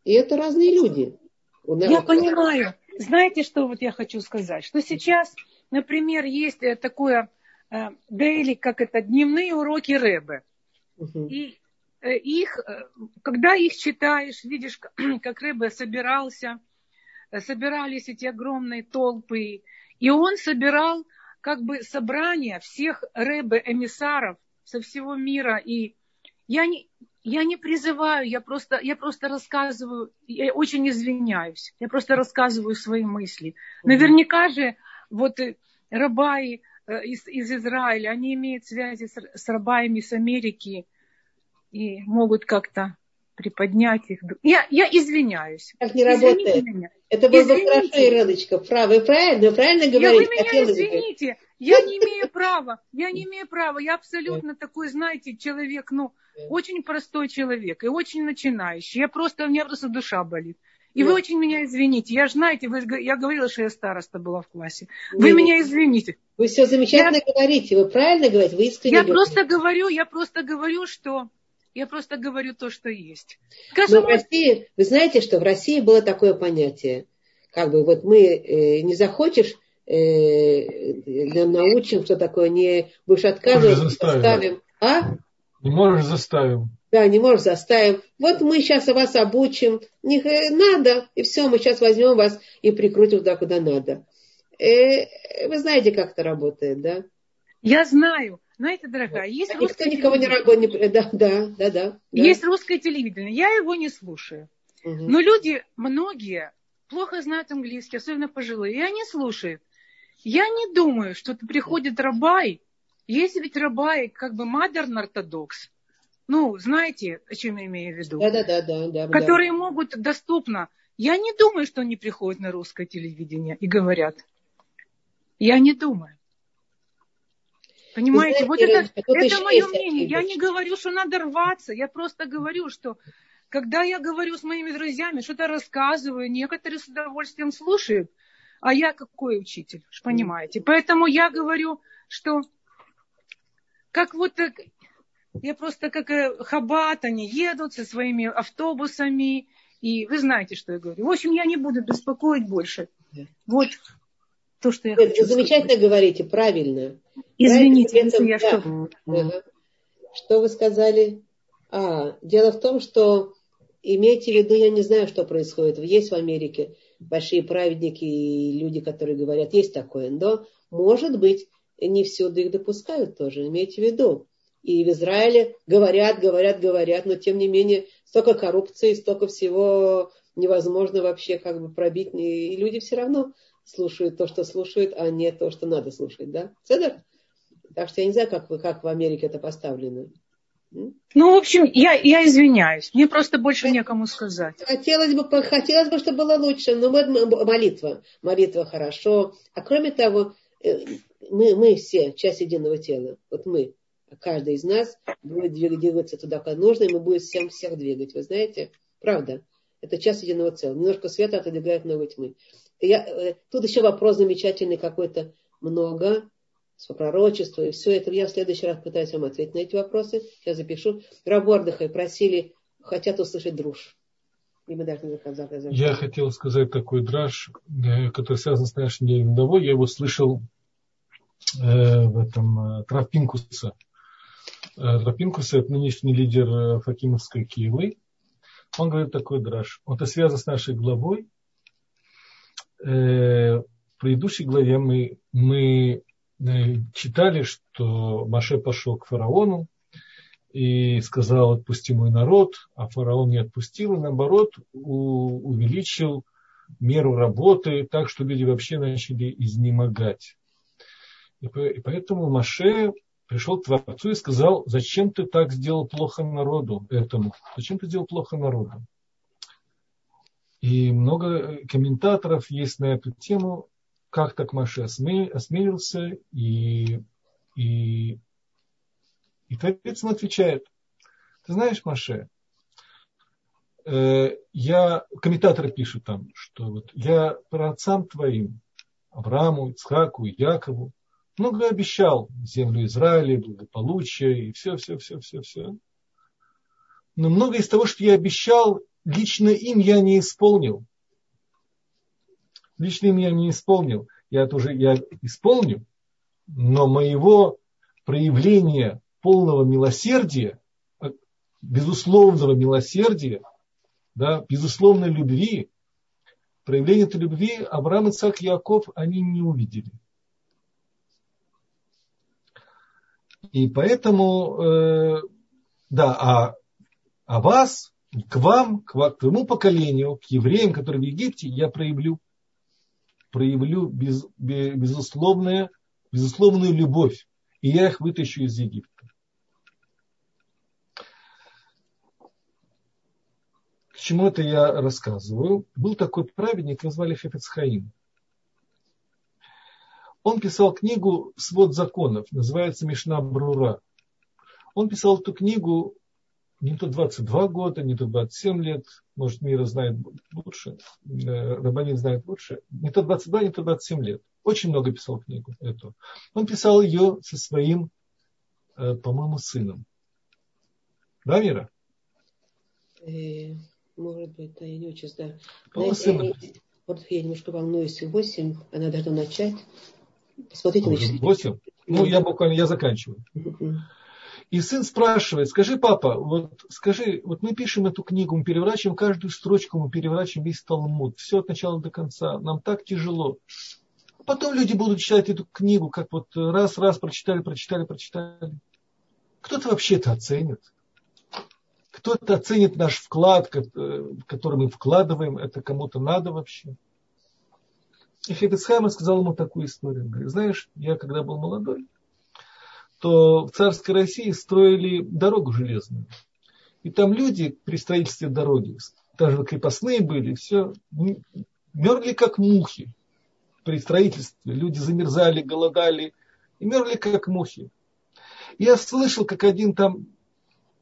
И это разные люди. Я понимаю. Знаете, что вот я хочу сказать? Что сейчас, например, есть э, такое дейли, как это, дневные уроки Рэбе. Угу. И э, их, э, когда их читаешь, видишь, как Рэбе собирался, собирались эти огромные толпы, и он собирал как бы собрание всех Рэбе-эмиссаров со всего мира, и я не, я не призываю, я просто, я просто рассказываю, я очень извиняюсь, я просто рассказываю свои мысли. Наверняка же вот э, рабаи э, из, из Израиля, они имеют связи с, с рабаями с Америки и могут как-то приподнять их. Я, я извиняюсь. Так не Извините работает. Меня. Это было бы хорошо, Ириночка. Вы правильно, вы правильно говорите. Я, вы меня извините. Я не имею права. Я не имею права. Я абсолютно такой, знаете, человек, ну, очень простой человек и очень начинающий. Я просто, у меня просто душа болит. И вы очень меня извините. Я же, знаете, вы, я говорила, что я староста была в классе. Вы Нет. меня извините. Вы все замечательно я, говорите. Вы правильно говорите. Вы искренне Я говорите. просто говорю, я просто говорю, что я просто говорю то, что есть. Но в России, вы знаете, что в России было такое понятие, как бы вот мы э, не захочешь, э, научим, что такое, не будешь отказывать, заставим. А? Не можешь заставим. Да, не можешь заставим. Вот мы сейчас вас обучим. Не надо. И все, мы сейчас возьмем вас и прикрутим туда, куда надо. Э, вы знаете, как это работает, да? Я знаю. Знаете, дорогая, есть а Никто никого не работает. Да, да, да, да. Есть русское телевидение. Я его не слушаю. Угу. Но люди, многие, плохо знают английский, особенно пожилые, и они слушают. Я не думаю, что приходит рабай, есть ведь рабай, как бы модерн ортодокс, ну, знаете, о чем я имею в виду? Да, да, да, да, да. Которые да. могут доступно. Я не думаю, что они приходят на русское телевидение и говорят. Я не думаю. Понимаете, знаете, вот это, это мое мнение. Я не говорю, что надо рваться. Я просто говорю, что когда я говорю с моими друзьями, что-то рассказываю, некоторые с удовольствием слушают, а я какой учитель, понимаете? Поэтому я говорю, что как вот я просто как э, хабат, они едут со своими автобусами, и вы знаете, что я говорю. В общем, я не буду беспокоить больше. Вот то, что я Нет, хочу Вы замечательно сказать. говорите, правильно. Извините, если я да. что ага. Что вы сказали? А, дело в том, что имейте в виду, я не знаю, что происходит. Есть в Америке большие праведники и люди, которые говорят, есть такое, но может быть, не всюду их допускают тоже, имейте в виду. И в Израиле говорят, говорят, говорят, но тем не менее столько коррупции, столько всего невозможно вообще как бы пробить. И люди все равно слушают то, что слушают, а не то, что надо слушать, да? Цедр? Так что я не знаю, как, вы, как в Америке это поставлено. Ну, в общем, я, я извиняюсь. Мне просто больше некому сказать. Хотелось бы, хотелось бы, чтобы было лучше. Но молитва. Молитва хорошо. А кроме того, э, мы, мы все часть единого тела. Вот мы каждый из нас будет двигаться туда, куда нужно, и мы будем всем всех двигать. Вы знаете? Правда. Это часть единого целого. Немножко света отодвигает много тьмы. Я, э, тут еще вопрос замечательный какой-то много пророчества и все это. Я в следующий раз пытаюсь вам ответить на эти вопросы. Я запишу. Рабордыха просили, хотят услышать друж. И мы должны заказать. Я хотел сказать такой драж, э, который связан с нашей неделей Я его слышал э, в этом э, Тропинкуса. Э, это нынешний лидер э, Факимовской Киевы, он говорит такой драж. Это связано с нашей главой. Э, в предыдущей главе мы, мы читали, что Маше пошел к фараону и сказал, отпусти мой народ, а фараон не отпустил, и наоборот увеличил меру работы так, что люди вообще начали изнемогать. И поэтому Маше пришел к Творцу и сказал, зачем ты так сделал плохо народу этому? Зачем ты сделал плохо народу? И много комментаторов есть на эту тему, как так Маше осмелился, и, и, и Творец ему отвечает, ты знаешь, Маше, э, я, комментаторы пишут там, что вот я про отцам твоим, Аврааму, Ицхаку, Якову, много обещал землю Израиля, благополучие и все, все, все, все, все. Но много из того, что я обещал, лично им я не исполнил. Лично я не исполнил. Я это уже я исполню, но моего проявления полного милосердия, безусловного милосердия, да, безусловной любви, проявление этой любви Авраам, Ицхак, Яков, они не увидели. И поэтому, э, да, а, а вас, к вам, к, к твоему поколению, к евреям, которые в Египте, я проявлю, проявлю без, безусловную, безусловную любовь. И я их вытащу из Египта. К чему это я рассказываю? Был такой праведник, его звали Хефецхаим. Он писал книгу «Свод законов», называется «Мишна Брура». Он писал эту книгу не то 22 года, не то 27 лет, может, Мира знает лучше, э, Рабанин знает лучше, не то 22, не то 27 лет. Очень много писал книгу эту. Он писал ее со своим, э, по-моему, сыном. Да, Мира? Э, может быть, да, я не очень знаю. Знаете, я, вот я немножко волнуюсь. 8, она должна начать. Посмотрите на часы. 8? Ну, я буквально, я заканчиваю. И сын спрашивает, скажи, папа, вот скажи, вот мы пишем эту книгу, мы переворачиваем каждую строчку, мы переворачиваем весь Талмуд, все от начала до конца, нам так тяжело. Потом люди будут читать эту книгу, как вот раз-раз прочитали, прочитали, прочитали. Кто-то вообще это оценит. Кто-то оценит наш вклад, э, который мы вкладываем, это кому-то надо вообще. И Хефицхайма сказал ему такую историю. Говорит, знаешь, я когда был молодой, то в царской России строили дорогу железную. И там люди при строительстве дороги, даже крепостные были, все, мерли как мухи при строительстве. Люди замерзали, голодали и мерли как мухи. Я слышал, как один там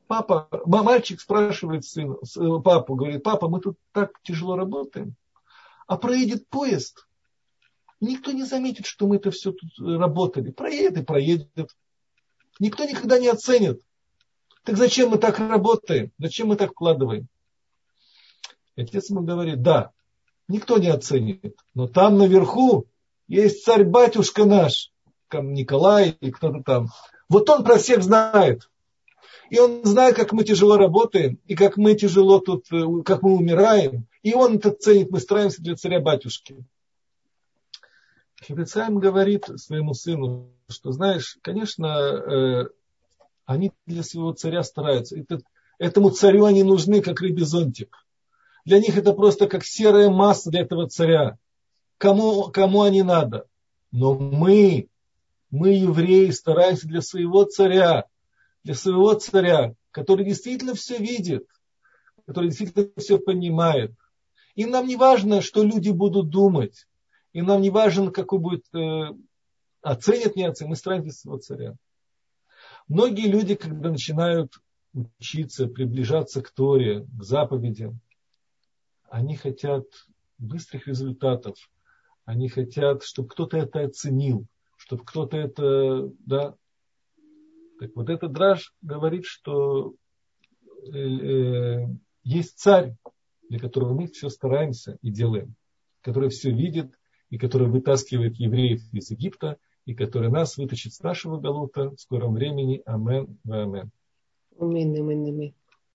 папа, мальчик спрашивает сына, папу, говорит, папа, мы тут так тяжело работаем, а проедет поезд, Никто не заметит, что мы это все тут работали. Проедет и проедет. Никто никогда не оценит. Так зачем мы так работаем? Зачем мы так вкладываем? И отец ему говорит, да, никто не оценит. Но там наверху есть царь-батюшка наш, Николай или кто-то там. Вот он про всех знает. И он знает, как мы тяжело работаем, и как мы тяжело тут, э, как мы умираем. И он это ценит, мы стараемся для царя-батюшки. Хефицаем говорит своему сыну, что, знаешь, конечно, э, они для своего царя стараются. Это, этому царю они нужны, как рыбий зонтик. Для них это просто как серая масса для этого царя. Кому, кому они надо? Но мы, мы, евреи, стараемся для своего царя, для своего царя, который действительно все видит, который действительно все понимает. И нам не важно, что люди будут думать и нам не важно, какой будет, э, оценят, не оценят, мы своего царя. Многие люди, когда начинают учиться, приближаться к Торе, к заповедям, они хотят быстрых результатов, они хотят, чтобы кто-то это оценил, чтобы кто-то это, да. Так вот этот драж говорит, что э, э, есть царь, для которого мы все стараемся и делаем, который все видит, и который вытаскивает евреев из Египта, и который нас вытащит с нашего галута в скором времени. Амен. Амен. Амин, амин, амин.